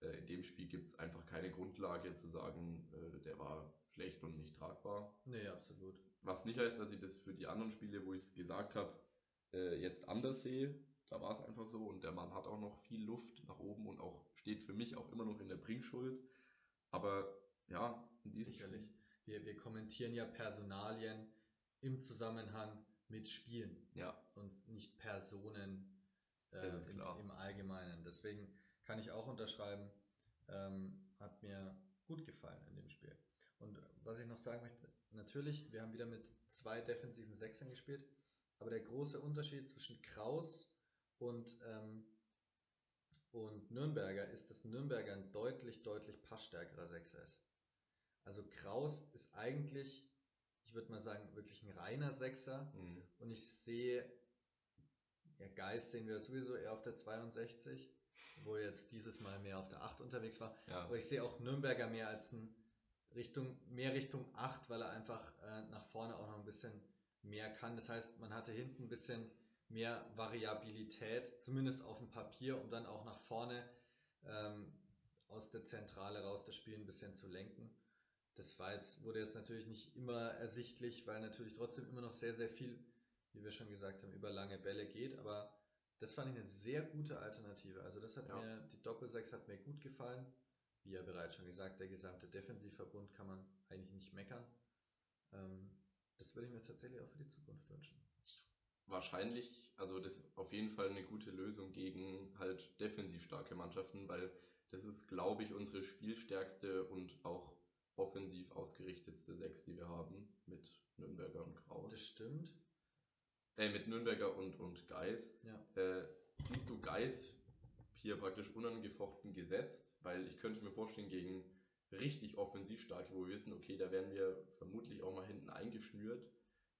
äh, in dem Spiel gibt es einfach keine Grundlage zu sagen, äh, der war schlecht und nicht tragbar. Nee, absolut. Was nicht heißt, dass ich das für die anderen Spiele, wo ich es gesagt habe, äh, jetzt anders sehe. Da war es einfach so und der Mann hat auch noch viel Luft nach oben und auch steht für mich auch immer noch in der Bringschuld. Aber ja, in diesem Sicherlich. Wir, wir kommentieren ja Personalien im Zusammenhang mit Spielen. Ja. Und nicht Personen äh, im, im, Allgemeinen. Deswegen kann ich auch unterschreiben, ähm, hat mir gut gefallen in dem Spiel. Und was ich noch sagen möchte, natürlich, wir haben wieder mit zwei defensiven Sechsern gespielt, aber der große Unterschied zwischen Kraus und, ähm, und Nürnberger ist, dass Nürnberger ein deutlich, deutlich passstärkerer Sechser ist. Also Kraus ist eigentlich, ich würde mal sagen, wirklich ein reiner Sechser. Mhm. Und ich sehe, ja, Geist sehen wir sowieso eher auf der 62, wo jetzt dieses Mal mehr auf der 8 unterwegs war. Ja. Aber ich sehe auch Nürnberger mehr als ein Richtung, mehr Richtung 8, weil er einfach äh, nach vorne auch noch ein bisschen mehr kann. Das heißt, man hatte hinten ein bisschen mehr Variabilität, zumindest auf dem Papier, um dann auch nach vorne ähm, aus der Zentrale raus das Spiel ein bisschen zu lenken. Das war jetzt, wurde jetzt natürlich nicht immer ersichtlich, weil natürlich trotzdem immer noch sehr, sehr viel, wie wir schon gesagt haben, über lange Bälle geht. Aber das fand ich eine sehr gute Alternative. Also das hat ja. mir, die Doppelsechs hat mir gut gefallen. Wie ja bereits schon gesagt, der gesamte Defensivverbund kann man eigentlich nicht meckern. Ähm, das würde ich mir tatsächlich auch für die Zukunft wünschen wahrscheinlich, also das ist auf jeden Fall eine gute Lösung gegen halt defensiv starke Mannschaften, weil das ist, glaube ich, unsere spielstärkste und auch offensiv ausgerichtetste Sechs, die wir haben, mit Nürnberger und Kraus. Das stimmt. Äh, mit Nürnberger und, und Geis. Ja. Äh, siehst du Geis hier praktisch unangefochten gesetzt? Weil ich könnte mir vorstellen, gegen richtig offensiv stark, wo wir wissen, okay, da werden wir vermutlich auch mal hinten eingeschnürt,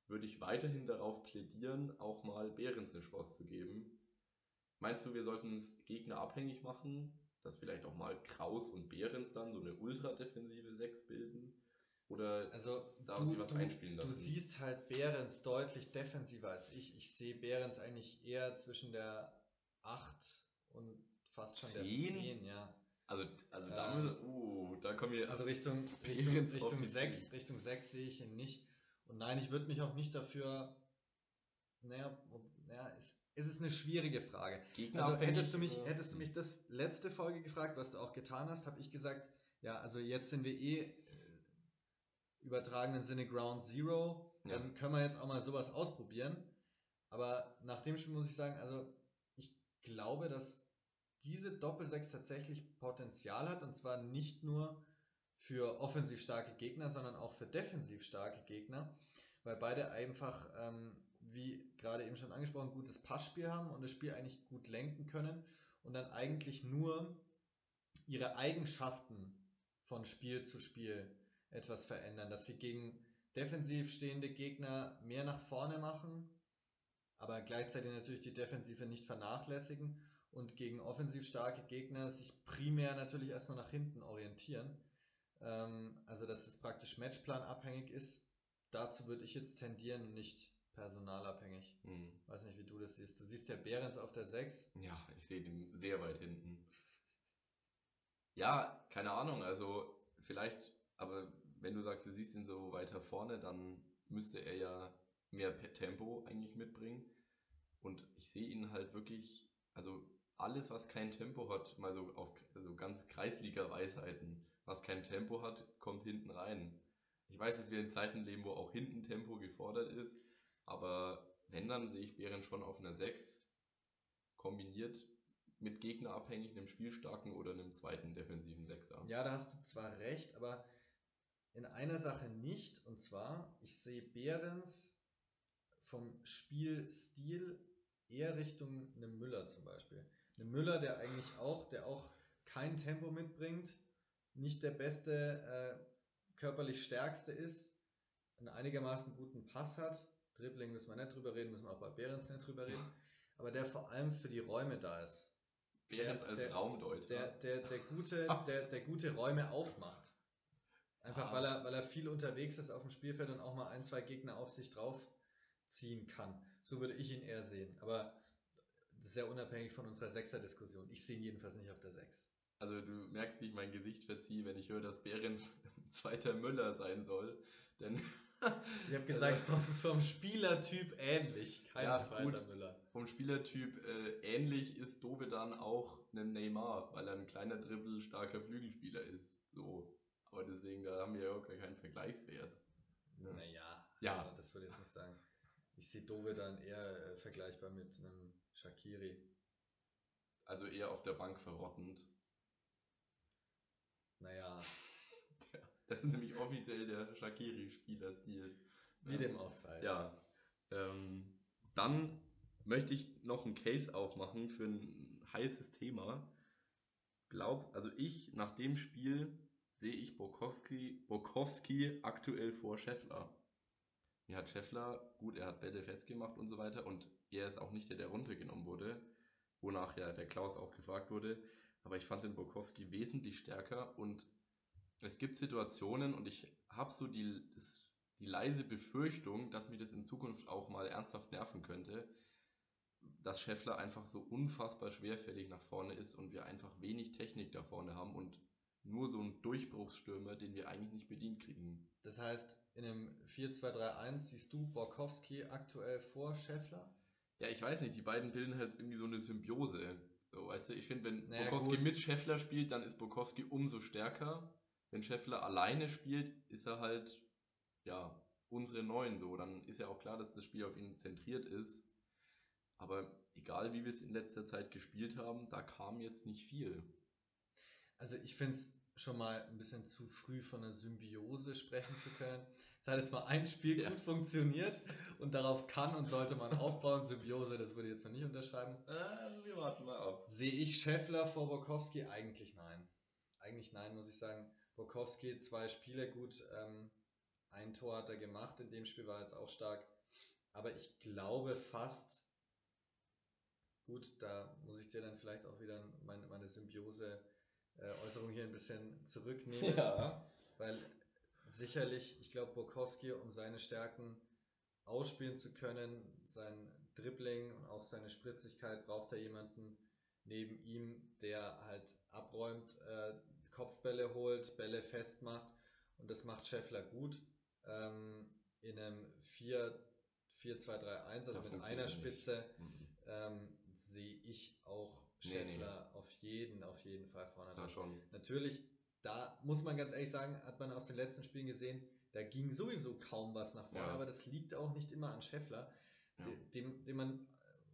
würde ich weiterhin darauf plädieren, auch mal Behrens eine Chance zu geben. Meinst du, wir sollten es Gegner abhängig machen, dass vielleicht auch mal Kraus und Behrens dann so eine ultra-defensive 6 bilden? Oder Also da du, sie was du, einspielen lassen? du siehst halt Behrens deutlich defensiver als ich. Ich sehe Behrens eigentlich eher zwischen der 8 und fast schon der Zehn? 10, ja. Also, also Ähm, da, uh, da kommen wir. Also Richtung, Richtung, Richtung die 6, 10. Richtung 6 sehe ich ihn nicht. Und nein, ich würde mich auch nicht dafür. Naja, naja es, es ist eine schwierige Frage. Gegner Also hättest du mich, hättest du mich das letzte Folge gefragt, was du auch getan hast, habe ich gesagt, ja, also jetzt sind wir eh äh, übertragenen Sinne Ground Zero, Ja. dann können wir jetzt auch mal sowas ausprobieren. Aber nach dem Spiel muss ich sagen, also ich glaube, dass diese Doppel-6 tatsächlich Potenzial hat und zwar nicht nur für offensiv starke Gegner, sondern auch für defensiv starke Gegner, weil beide einfach, ähm, wie gerade eben schon angesprochen, gutes Passspiel haben und das Spiel eigentlich gut lenken können und dann eigentlich nur ihre Eigenschaften von Spiel zu Spiel etwas verändern, dass sie gegen defensiv stehende Gegner mehr nach vorne machen, aber gleichzeitig natürlich die Defensive nicht vernachlässigen und gegen offensiv starke Gegner sich primär natürlich erstmal nach hinten orientieren. Ähm, also dass es praktisch matchplanabhängig ist. Dazu würde ich jetzt tendieren, und nicht personalabhängig. hm. Weiß nicht, wie du das siehst. Du siehst ja Behrens auf der 6. Ja, ich sehe den sehr weit hinten. Ja, keine Ahnung, also vielleicht, aber wenn du sagst, du siehst ihn so weiter vorne, dann müsste er ja mehr Tempo eigentlich mitbringen. Und ich sehe ihn halt wirklich, also alles, was kein Tempo hat, mal so auf also ganz Kreisliga-Weisheiten, was kein Tempo hat, kommt hinten rein. Ich weiß, dass wir in Zeiten leben, wo auch hinten Tempo gefordert ist, aber wenn, dann sehe ich Bären schon auf einer 6 kombiniert mit Gegner abhängig, einem spielstarken oder einem zweiten defensiven Sechser. Ja, da hast du zwar recht, aber in einer Sache nicht. Und zwar, ich sehe Behrens vom Spielstil eher Richtung einem Müller zum Beispiel. Einem Müller, der eigentlich auch, der auch kein Tempo mitbringt, nicht der beste, äh, körperlich stärkste ist, einen einigermaßen guten Pass hat. Dribbling müssen wir nicht drüber reden, müssen wir auch bei Behrens nicht drüber reden. [LAUGHS] Aber der vor allem für die Räume da ist. Behrens Der- als der- Raumdeuter. der, der, der, gute, [LAUGHS] der, der gute Räume aufmacht. Einfach Ah. weil, er, weil er viel unterwegs ist auf dem Spielfeld und auch mal ein, zwei Gegner auf sich drauf ziehen kann. So würde ich ihn eher sehen. Aber das ist ja unabhängig von unserer Sechser-Diskussion. Ich sehe ihn jedenfalls nicht auf der Sechs. Also du merkst, wie ich mein Gesicht verziehe, wenn ich höre, dass Behrens ein [LAUGHS] zweiter Müller sein soll. Denn Ich habe [LAUGHS] gesagt, vom, vom Spielertyp ähnlich. Kein Ja, zweiter gut. Müller. vom Spielertyp äh, ähnlich ist Dove dann auch einem Neymar, weil er ein kleiner Dribbel starker Flügelspieler ist. So. Aber deswegen, da haben wir ja auch gar keinen Vergleichswert. Ja. Naja, Ja. aber das würde ich jetzt nicht sagen. Ich sehe Dove dann eher äh, vergleichbar mit einem Shakiri. Also eher auf der Bank verrottend. Naja, [LAUGHS] Das ist nämlich offiziell der Shakiri-Spielerstil. wie dem auch sei. Ja. Ähm, dann möchte ich noch einen Case aufmachen für ein heißes Thema. Glaub, also ich, nach dem Spiel sehe ich Borkowski, Borkowski aktuell vor Scheffler. Mir hat Scheffler, gut, er hat Bälle festgemacht und so weiter und er ist auch nicht der, der runtergenommen wurde, wonach ja der Klaus auch gefragt wurde. Aber ich fand den Borkowski wesentlich stärker und es gibt Situationen und ich habe so die, die leise Befürchtung, dass mich das in Zukunft auch mal ernsthaft nerven könnte, dass Scheffler einfach so unfassbar schwerfällig nach vorne ist und wir einfach wenig Technik da vorne haben und nur so einen Durchbruchsstürmer, den wir eigentlich nicht bedient kriegen. Das heißt, in einem 4-2-3-1 siehst du Borkowski aktuell vor Scheffler? Ja, ich weiß nicht, die beiden bilden halt irgendwie so eine Symbiose. So, weißt du, ich finde, wenn Naja, Borkowski gut. mit Scheffler spielt, dann ist Borkowski umso stärker. Wenn Scheffler alleine spielt, ist er halt, ja, unsere Neuen so. Dann ist ja auch klar, dass das Spiel auf ihn zentriert ist. Aber egal, wie wir es in letzter Zeit gespielt haben, da kam jetzt nicht viel. Also ich finde es schon mal ein bisschen zu früh von einer Symbiose sprechen zu können. Es hat jetzt mal ein Spiel Ja. gut funktioniert und darauf kann und sollte man aufbauen. Symbiose, das würde ich jetzt noch nicht unterschreiben. Äh, wir warten mal ab. Sehe ich Scheffler vor Borkowski? Eigentlich nein. Eigentlich nein, muss ich sagen. Borkowski, zwei Spiele gut. Ähm, ein Tor hat er gemacht. In dem Spiel war er jetzt auch stark. Aber ich glaube fast, gut, da muss ich dir dann vielleicht auch wieder meine, meine Symbiose-Äußerung hier ein bisschen zurücknehmen. Ja. Weil sicherlich, ich glaube, Borkowski, um seine Stärken ausspielen zu können, sein Dribbling und auch seine Spritzigkeit, braucht er jemanden neben ihm, der halt abräumt, äh, Kopfbälle holt, Bälle festmacht. Und das macht Scheffler gut. Ähm, in einem 4-2-3-1, also Da mit einer. Spitze, Mhm. ähm, sehe ich auch Nee, Scheffler auf jeden, auf jeden Fall vorne. Da schon. Natürlich, da muss man ganz ehrlich sagen, hat man aus den letzten Spielen gesehen, da ging sowieso kaum was nach vorne, Ja. aber das liegt auch nicht immer an Scheffler, Ja. de- dem, dem man,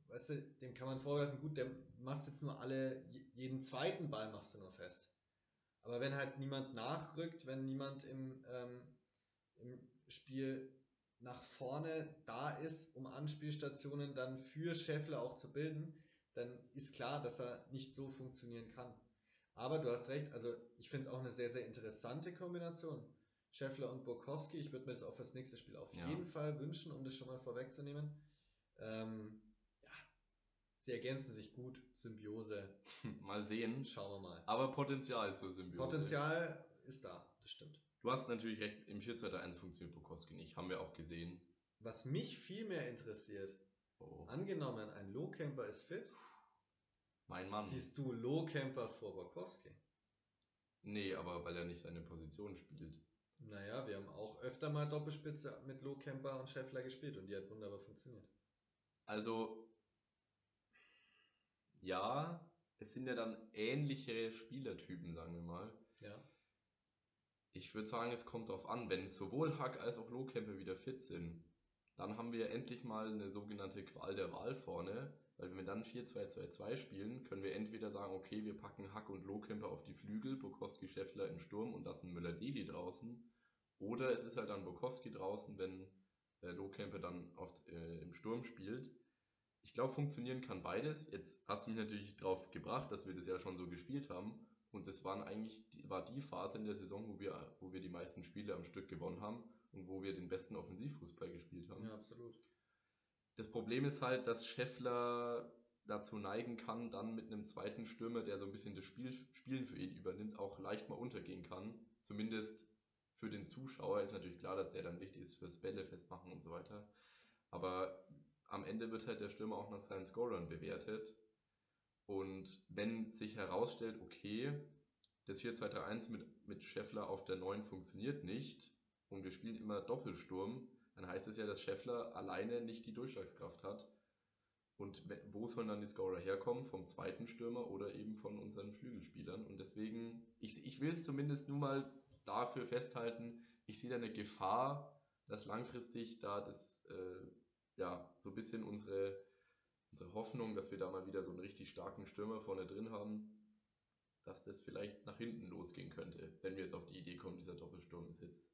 weißt du, dem kann man vorwerfen, gut, der machst jetzt nur alle, je- jeden zweiten Ball machst du nur fest. Aber wenn halt niemand nachrückt, wenn niemand im, ähm, im Spiel nach vorne da ist, um Anspielstationen dann für Scheffler auch zu bilden, dann ist klar, dass er nicht so funktionieren kann. Aber du hast recht, also ich finde es auch eine sehr, sehr interessante Kombination. Scheffler und Burkowski, ich würde mir das auch fürs nächste Spiel auf Ja. jeden Fall wünschen, um das schon mal vorwegzunehmen. Ähm, ja, sie ergänzen sich gut, Symbiose, [LAUGHS] Mal sehen. schauen wir mal. Aber Potenzial zur Symbiose. Potenzial ist da, das stimmt. Du hast natürlich recht, im 4-2-3-1 funktioniert Bukowski nicht. Haben wir auch gesehen. Was mich viel mehr interessiert, Oh, angenommen ein Low-Camper ist fit, mein Mann. siehst du Low-Camper vor Burkowski? Nee, aber weil er nicht seine Position spielt. Naja, wir haben auch öfter mal Doppelspitze mit Low-Camper und Scheffler gespielt und die hat wunderbar funktioniert. Also, ja, es sind ja dann ähnliche Spielertypen, sagen wir mal. Ja. Ich würde sagen, es kommt darauf an, wenn sowohl Hack als auch Lohkämper wieder fit sind, dann haben wir endlich mal eine sogenannte Qual der Wahl vorne, weil wenn wir dann 4-2-2-2 spielen, können wir entweder sagen, okay, wir packen Hack und Lohkämper auf die Flügel, Bukowski, Scheffler im Sturm und lassen Müller-Deli draußen, oder es ist halt dann Bukowski draußen, wenn äh, Lohkämper dann auf, äh, im Sturm spielt. Ich glaube, funktionieren kann beides. Jetzt hast du mich natürlich drauf gebracht, dass wir das ja schon so gespielt haben. Und das waren eigentlich, die, war die Phase in der Saison, wo wir, wo wir die meisten Spiele am Stück gewonnen haben und wo wir den besten Offensivfußball gespielt haben. Ja, absolut. Das Problem ist halt, dass Scheffler dazu neigen kann, dann mit einem zweiten Stürmer, der so ein bisschen das Spiel, Spielen für ihn übernimmt, auch leicht mal untergehen kann. Zumindest für den Zuschauer ist natürlich klar, dass der dann wichtig ist fürs Bälle festmachen und so weiter. Aber am Ende wird halt der Stürmer auch nach seinen Scorern bewertet. Und wenn sich herausstellt, okay, das 4-2-3-1 mit, mit Scheffler auf der 9 funktioniert nicht und wir spielen immer Doppelsturm, dann heißt es ja, dass Scheffler alleine nicht die Durchschlagskraft hat. Und wo sollen dann die Scorer herkommen? Vom zweiten Stürmer oder eben von unseren Flügelspielern? Und deswegen, ich, ich will es zumindest nur mal dafür festhalten, ich sehe da eine Gefahr, dass langfristig da das, äh, ja, so ein bisschen unsere, unsere Hoffnung, dass wir da mal wieder so einen richtig starken Stürmer vorne drin haben, dass das vielleicht nach hinten losgehen könnte, wenn wir jetzt auf die Idee kommen, dieser Doppelsturm ist jetzt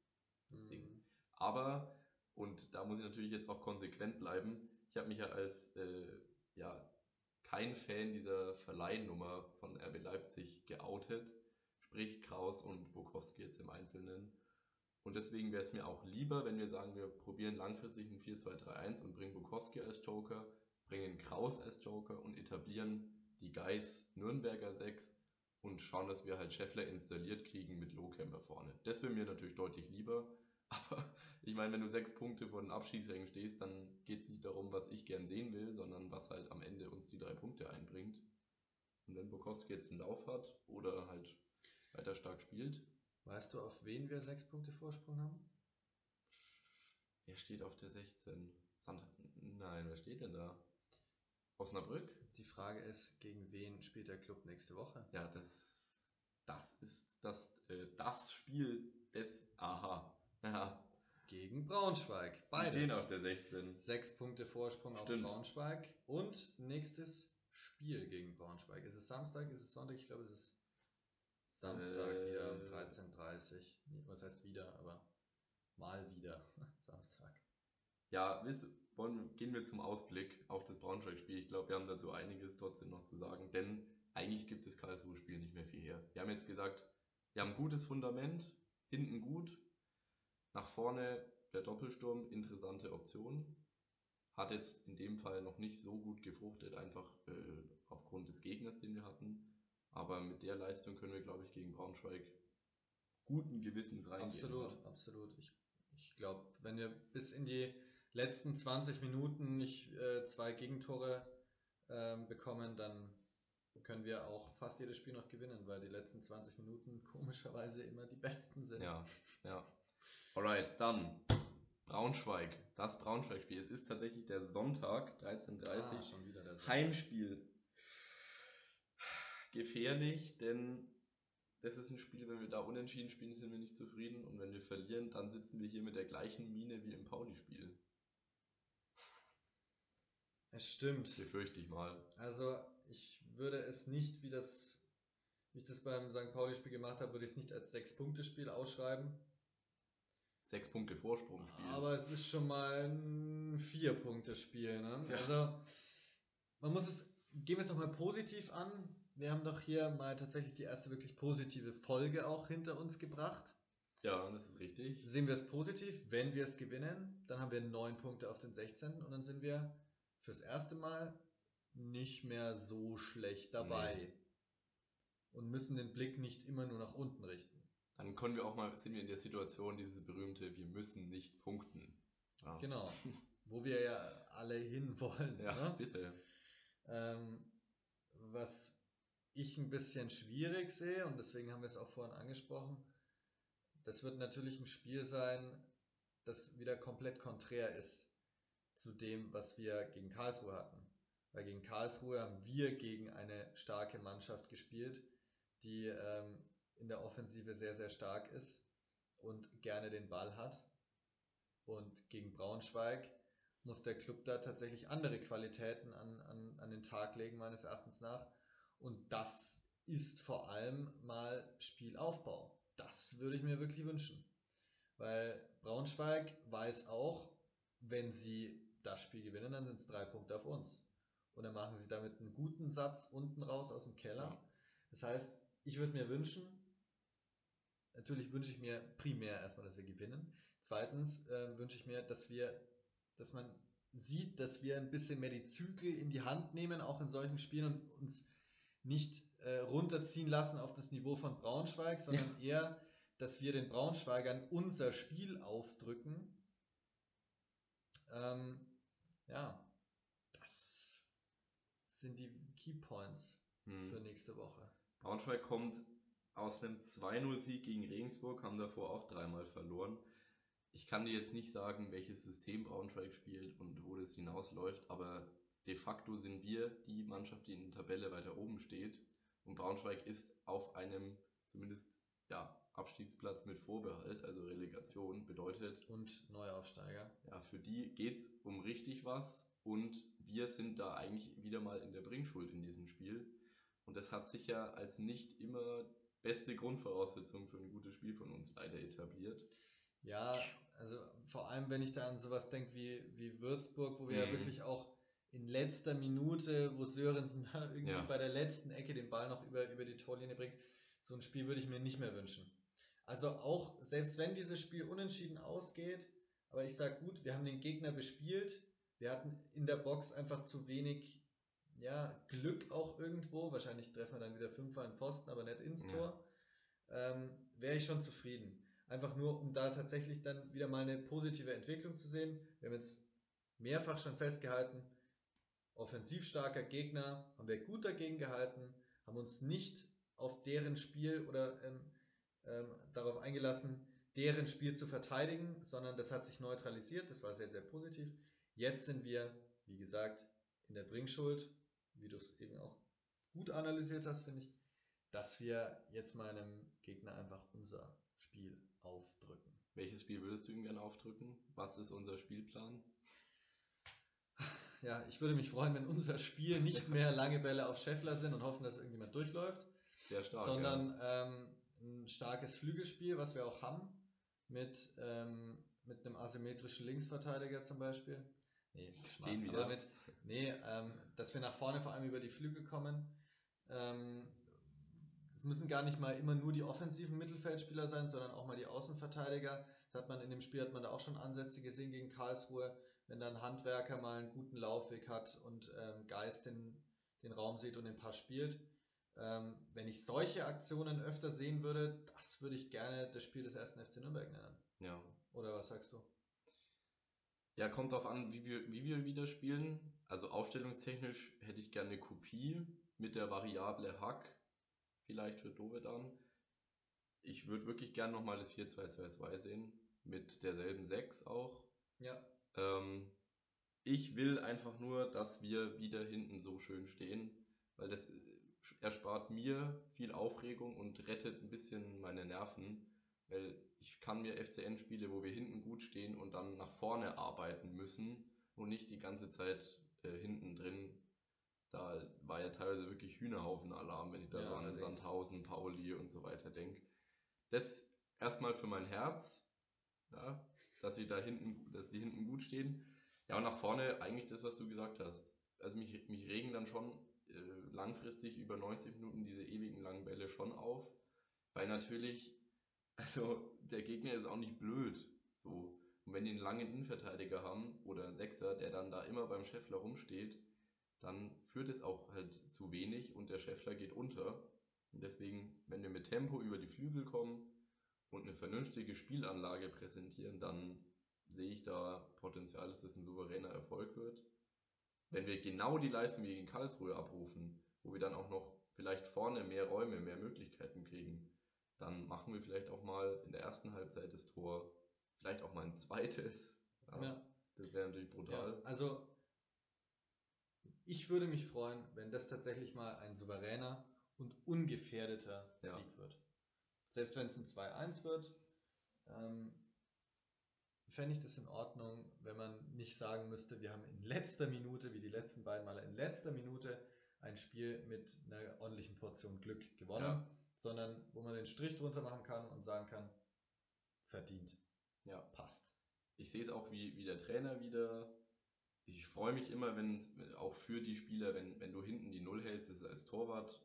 das Ding. Mhm. Aber, und da muss ich natürlich jetzt auch konsequent bleiben, ich habe mich ja als äh, ja, kein Fan dieser Verleihnummer von RB Leipzig geoutet, sprich Kraus und Bukowski jetzt im Einzelnen. Und deswegen wäre es mir auch lieber, wenn wir sagen, wir probieren langfristig ein 4-2-3-1 und bringen Bukowski als Joker, bringen Kraus als Joker und etablieren die Geis Nürnberger 6 und schauen, dass wir halt Scheffler installiert kriegen mit Lohkämper vorne. Das wäre mir natürlich deutlich lieber. [LAUGHS] Aber ich meine, wenn du sechs Punkte vor den Abschiedsrängen stehst, dann geht es nicht darum, was ich gern sehen will, sondern was halt am Ende uns die drei Punkte einbringt. Und wenn Bukowski jetzt einen Lauf hat oder halt weiter stark spielt, Weißt du, auf wen wir sechs Punkte Vorsprung haben? wer steht auf der 16? Sand Nein, wer steht denn da? Osnabrück? Die Frage ist, gegen wen spielt der Club nächste Woche? Ja, das, das ist das, äh, das Spiel des Aha. Ja, Gegen Braunschweig. die Beides. stehen auf der 16. Sechs Punkte Vorsprung Stimmt. auf Braunschweig. Und nächstes Spiel gegen Braunschweig. Ist es Samstag, ist es Sonntag? Ich glaube, es ist Samstag Äh, wieder um 13.30 Uhr. Nee, Was heißt wieder, aber mal wieder. [LAUGHS] Samstag. Ja, wisst, ihr, wollen, gehen wir zum Ausblick auf das Braunschweig-Spiel. Ich glaube, wir haben dazu einiges trotzdem noch zu sagen, denn eigentlich gibt das Karlsruhe-Spiel nicht mehr viel her. Wir haben jetzt gesagt, wir haben ein gutes Fundament, hinten gut, nach vorne der Doppelsturm, interessante Option. Hat jetzt in dem Fall noch nicht so gut gefruchtet, einfach äh, aufgrund des Gegners, den wir hatten. Aber mit der Leistung können wir, glaube ich, gegen Braunschweig guten Gewissens reingehen. Absolut, oder? absolut. Ich, ich glaube, wenn wir bis in die letzten 20 Minuten nicht äh, zwei Gegentore ähm, bekommen, dann können wir auch fast jedes Spiel noch gewinnen, weil die letzten 20 Minuten [LAUGHS] komischerweise immer die besten sind. Ja, ja. Alright, dann Braunschweig. Das Braunschweig-Spiel. Es ist tatsächlich der Sonntag, 13.30 ah, schon wieder der Sonntag. Heimspiel. Gefährlich, denn das ist ein Spiel, wenn wir da unentschieden spielen, sind wir nicht zufrieden. Und wenn wir verlieren, dann sitzen wir hier mit der gleichen Mine wie im Pauli-Spiel. Es stimmt. Befürchte ich mal. Also ich würde es nicht, wie das, wie ich das beim St. Pauli-Spiel gemacht habe, würde ich es nicht als Sechs-Punkte-Spiel ausschreiben. Sechs Punkte Vorsprung-Spiel. Aber es ist schon mal ein Vier-Punkte-Spiel. Ne? Ja. Also man muss es, gehen wir es nochmal positiv an. Wir haben doch hier mal tatsächlich die erste wirklich positive Folge auch hinter uns gebracht. ja, das ist richtig. Sehen wir es positiv, wenn wir es gewinnen, dann haben wir neun Punkte auf den 16. und dann sind wir fürs erste Mal nicht mehr so schlecht dabei. Nee. Und müssen den Blick nicht immer nur nach unten richten. Dann können wir auch mal, sind wir in der Situation, dieses berühmte, wir müssen nicht punkten. Ja. Genau. [LAUGHS] Wo wir ja alle hinwollen. Ja, ne? bitte. Ähm, was ich ein bisschen schwierig sehe, und deswegen haben wir es auch vorhin angesprochen, das wird natürlich ein Spiel sein, das wieder komplett konträr ist zu dem, was wir gegen Karlsruhe hatten. Weil gegen Karlsruhe haben wir gegen eine starke Mannschaft gespielt, die ähm, in der Offensive sehr, sehr stark ist und gerne den Ball hat. Und gegen Braunschweig muss der Club da tatsächlich andere Qualitäten an, an, an den Tag legen, meines Erachtens nach. Und das ist vor allem mal Spielaufbau. Das würde ich mir wirklich wünschen. Weil Braunschweig weiß auch, wenn sie das Spiel gewinnen, dann sind es drei Punkte auf uns. Und dann machen sie damit einen guten Satz unten raus aus dem Keller. Ja. Das heißt, ich würde mir wünschen, natürlich wünsche ich mir primär erstmal, dass wir gewinnen. Zweitens äh, wünsche ich mir, dass wir, dass man sieht, dass wir ein bisschen mehr die Zügel in die Hand nehmen, auch in solchen Spielen und uns nicht äh, runterziehen lassen auf das Niveau von Braunschweig, sondern eher, dass wir den Braunschweigern unser Spiel aufdrücken. Ähm, ja, das sind die Key Points Hm. für nächste Woche. Braunschweig kommt aus einem 2-0-Sieg gegen Regensburg, haben davor auch dreimal verloren. Ich kann dir jetzt nicht sagen, welches System Braunschweig spielt und wo das hinausläuft, aber de facto sind wir die Mannschaft, die in der Tabelle weiter oben steht. Und Braunschweig ist auf einem zumindest ja, Abstiegsplatz mit Vorbehalt, also Relegation, bedeutet, Und Neuaufsteiger. ja, für die geht es um richtig was und wir sind da eigentlich wieder mal in der Bringschuld in diesem Spiel. Und das hat sich ja als nicht immer beste Grundvoraussetzung für ein gutes Spiel von uns leider etabliert. Ja, also vor allem, wenn ich da an sowas denke wie, wie Würzburg, wo wir ja Mhm. wirklich auch in letzter Minute, wo Sörensen da irgendwie Ja. bei der letzten Ecke den Ball noch über, über die Torlinie bringt, so ein Spiel würde ich mir nicht mehr wünschen. Also auch, selbst wenn dieses Spiel unentschieden ausgeht, aber ich sage gut, wir haben den Gegner bespielt, wir hatten in der Box einfach zu wenig ja, Glück auch irgendwo, wahrscheinlich treffen wir dann wieder Fünfer in Posten, aber nicht ins Ja. Tor, ähm, wäre ich schon zufrieden. Einfach nur, um da tatsächlich dann wieder mal eine positive Entwicklung zu sehen. Wir haben jetzt mehrfach schon festgehalten, offensiv starker Gegner, haben wir gut dagegen gehalten, haben uns nicht auf deren Spiel oder ähm, ähm, darauf eingelassen, deren Spiel zu verteidigen, sondern das hat sich neutralisiert, das war sehr, sehr positiv. Jetzt sind wir, wie gesagt, in der Bringschuld, wie du es eben auch gut analysiert hast, finde ich, dass wir jetzt meinem Gegner einfach unser Spiel aufdrücken. Welches Spiel würdest du ihm gerne aufdrücken? Was ist unser Spielplan? Ja, ich würde mich freuen, wenn unser Spiel nicht mehr [LAUGHS] lange Bälle auf Scheffler sind und hoffen, dass irgendjemand durchläuft. Sehr stark. sondern ähm, ein starkes Flügelspiel, was wir auch haben, mit, ähm, mit einem asymmetrischen Linksverteidiger zum Beispiel. Nee, Schmarrn, wieder. aber mit, nee ähm, dass wir nach vorne vor allem über die Flügel kommen. Ähm, es müssen gar nicht mal immer nur die offensiven Mittelfeldspieler sein, sondern auch mal die Außenverteidiger. Das hat man in dem Spiel hat man da auch schon Ansätze gesehen gegen Karlsruhe, wenn dann Handwerker mal einen guten Laufweg hat und ähm, Geist den, den Raum sieht und den Pass spielt. Ähm, wenn ich solche Aktionen öfter sehen würde, das würde ich gerne das Spiel des ersten FC Nürnberg nennen. ja. Oder was sagst du? Ja, kommt drauf an, wie wir, wie wir wieder spielen. Also aufstellungstechnisch hätte ich gerne eine Kopie mit der Variable Hack, vielleicht für Dovedan. Ich würde wirklich gerne nochmal das 4-2-2-2 sehen, mit derselben 6 auch. Ja, Ähm, ich will einfach nur, dass wir wieder hinten so schön stehen, weil das erspart mir viel Aufregung und rettet ein bisschen meine Nerven, weil ich kann mir FCN-Spiele, wo wir hinten gut stehen und dann nach vorne arbeiten müssen und nicht die ganze Zeit äh, hinten drin. Da war ja teilweise wirklich Hühnerhaufen-Alarm, wenn ich da Ja, so an allerdings. Sandhausen, Pauli und so weiter denke. Das erstmal für mein Herz, ja, dass sie da hinten, dass die hinten gut stehen. Ja, und nach vorne eigentlich das, was du gesagt hast. Also mich, mich regen dann schon langfristig über 90 Minuten diese ewigen langen Bälle schon auf, weil natürlich, [LAUGHS] also der Gegner ist auch nicht blöd. So. Und wenn die einen langen Innenverteidiger haben oder einen Sechser, der dann da immer beim Scheffler rumsteht, dann führt es auch halt zu wenig und der Scheffler geht unter. Und deswegen, wenn wir mit Tempo über die Flügel kommen und eine vernünftige Spielanlage präsentieren, dann sehe ich da Potenzial, dass das ein souveräner Erfolg wird. Wenn wir genau die Leistung wie gegen Karlsruhe abrufen, wo wir dann auch noch vielleicht vorne mehr Räume, mehr Möglichkeiten kriegen, dann machen wir vielleicht auch mal in der ersten Halbzeit das Tor, vielleicht auch mal ein zweites. Ja, Ja. Das wäre natürlich brutal. Ja, also ich würde mich freuen, wenn das tatsächlich mal ein souveräner und ungefährdeter. Sieg wird. Selbst wenn es ein 2-1 wird, ähm, fände ich das in Ordnung, wenn man nicht sagen müsste, wir haben in letzter Minute, wie die letzten beiden Male, in letzter Minute ein Spiel mit einer ordentlichen Portion Glück gewonnen, Ja. sondern wo man den Strich drunter machen kann und sagen kann, verdient, Ja. passt. ich sehe es auch wie, wie der Trainer wieder. Ich freue mich immer, wenn es auch für die Spieler, wenn, wenn du hinten die Null hältst, ist es als Torwart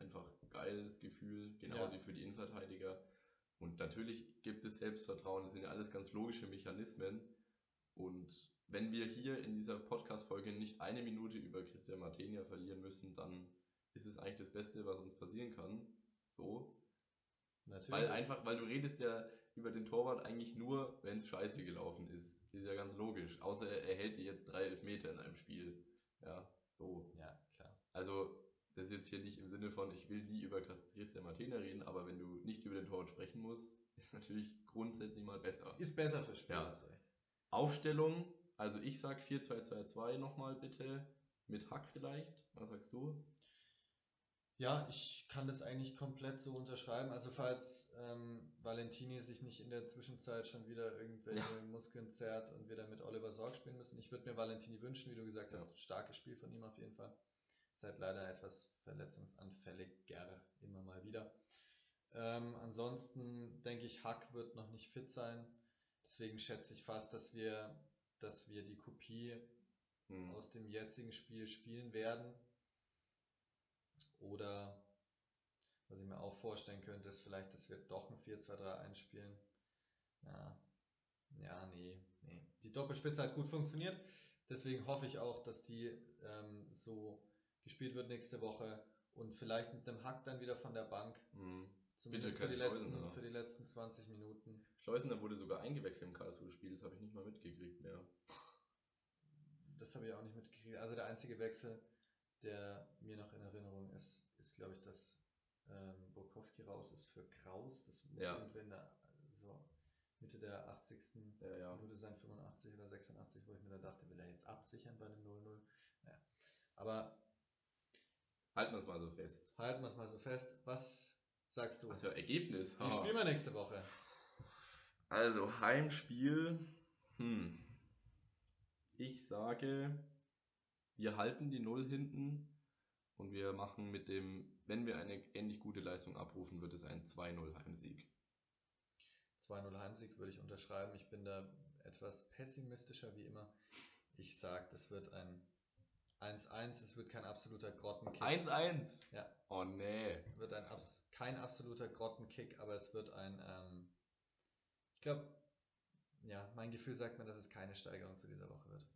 einfach ein geiles Gefühl, genau Ja. wie für die Innenverteidiger. Und natürlich gibt es Selbstvertrauen, das sind ja alles ganz logische Mechanismen. Und wenn wir hier in dieser Podcast-Folge nicht eine Minute über Christian Martenia verlieren müssen, dann ist es eigentlich das Beste, was uns passieren kann. So. Natürlich. Weil einfach, weil du redest ja über den Torwart eigentlich nur, wenn es scheiße gelaufen ist. Ist ja ganz logisch. Außer er, er hält dir jetzt drei Elfmeter in einem Spiel. Ja, so. ja, klar. Also, das ist jetzt hier nicht im Sinne von, ich will nie über Christian Martina reden, aber wenn du nicht über den Torwart sprechen musst, ist natürlich grundsätzlich mal besser. Ist besser für Spieler. Ja. hast. Aufstellung, also ich sag 4-2-2-2 nochmal bitte. Mit Hack vielleicht. Was sagst du? Ja, ich kann das eigentlich komplett so unterschreiben. Also falls ähm, Valentini sich nicht in der Zwischenzeit schon wieder irgendwelche Ja. Muskeln zerrt und wir dann mit Oliver Sorg spielen müssen. Ich würde mir Valentini wünschen, wie du gesagt hast, Ja. ein starkes Spiel von ihm auf jeden Fall. Halt leider etwas verletzungsanfälliger immer mal wieder. Ähm, ansonsten denke ich, Hack wird noch nicht fit sein. Deswegen schätze ich fast, dass wir, dass wir die Kopie Hm. aus dem jetzigen Spiel spielen werden. Oder was ich mir auch vorstellen könnte, ist vielleicht, dass wir doch ein 4-2-3-1 spielen. Ja, ja, nee, nee. Die Doppelspitze hat gut funktioniert. Deswegen hoffe ich auch, dass die ähm, so gespielt wird nächste Woche und vielleicht mit dem Hack dann wieder von der Bank. Hm. Zumindest für die, letzten, für die letzten 20 Minuten. Schleusener wurde sogar eingewechselt im Karlsruhe-Spiel, das habe ich nicht mal mitgekriegt mehr. Das habe ich auch nicht mitgekriegt. Also der einzige Wechsel, der mir noch in Erinnerung ist, ist glaube ich, dass ähm, Burkowski raus ist für Kraus. Das muss Ja. irgendwann der, so Mitte der 80. Ja, ja. Minute sein, 85 oder 86, wo ich mir dann dachte, will er jetzt absichern bei einem 0-0? Naja. Aber Halten wir es mal so fest. halten wir es mal so fest. Was sagst du? Für Ergebnis? Wie spielen wir nächste Woche? Also Heimspiel. Hm. Ich sage, wir halten die Null hinten und wir machen mit dem wenn wir eine ähnlich gute Leistung abrufen, wird es ein 2-0 Heimsieg. 2-0 Heimsieg würde ich unterschreiben. Ich bin da etwas pessimistischer wie immer. Ich sage, das wird ein 1-1. Es wird kein absoluter Grottenkick. 1-1? Ja. Oh nee. Wird ein abs kein absoluter Grottenkick, aber es wird ein. Ähm, ich glaube, ja, mein Gefühl sagt mir, dass es keine Steigerung zu dieser Woche wird.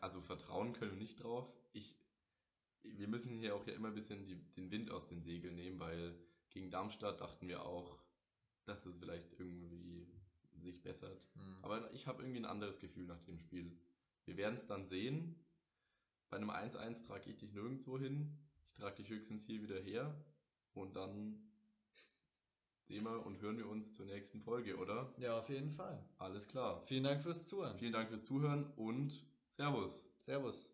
Also vertrauen können wir nicht drauf. Ich, wir müssen hier auch ja immer ein bisschen die, den Wind aus den Segeln nehmen, weil gegen Darmstadt dachten wir auch, dass es vielleicht irgendwie sich bessert. Hm. Aber ich habe irgendwie ein anderes Gefühl nach dem Spiel. Wir werden es dann sehen. Bei einem 1-1 trage ich dich nirgendwo hin. Ich trage dich höchstens hier wieder her. Und dann sehen wir und hören wir uns zur nächsten Folge, oder? Ja, auf jeden Fall. Alles klar. Vielen Dank fürs Zuhören. Vielen Dank fürs Zuhören und Servus. Servus.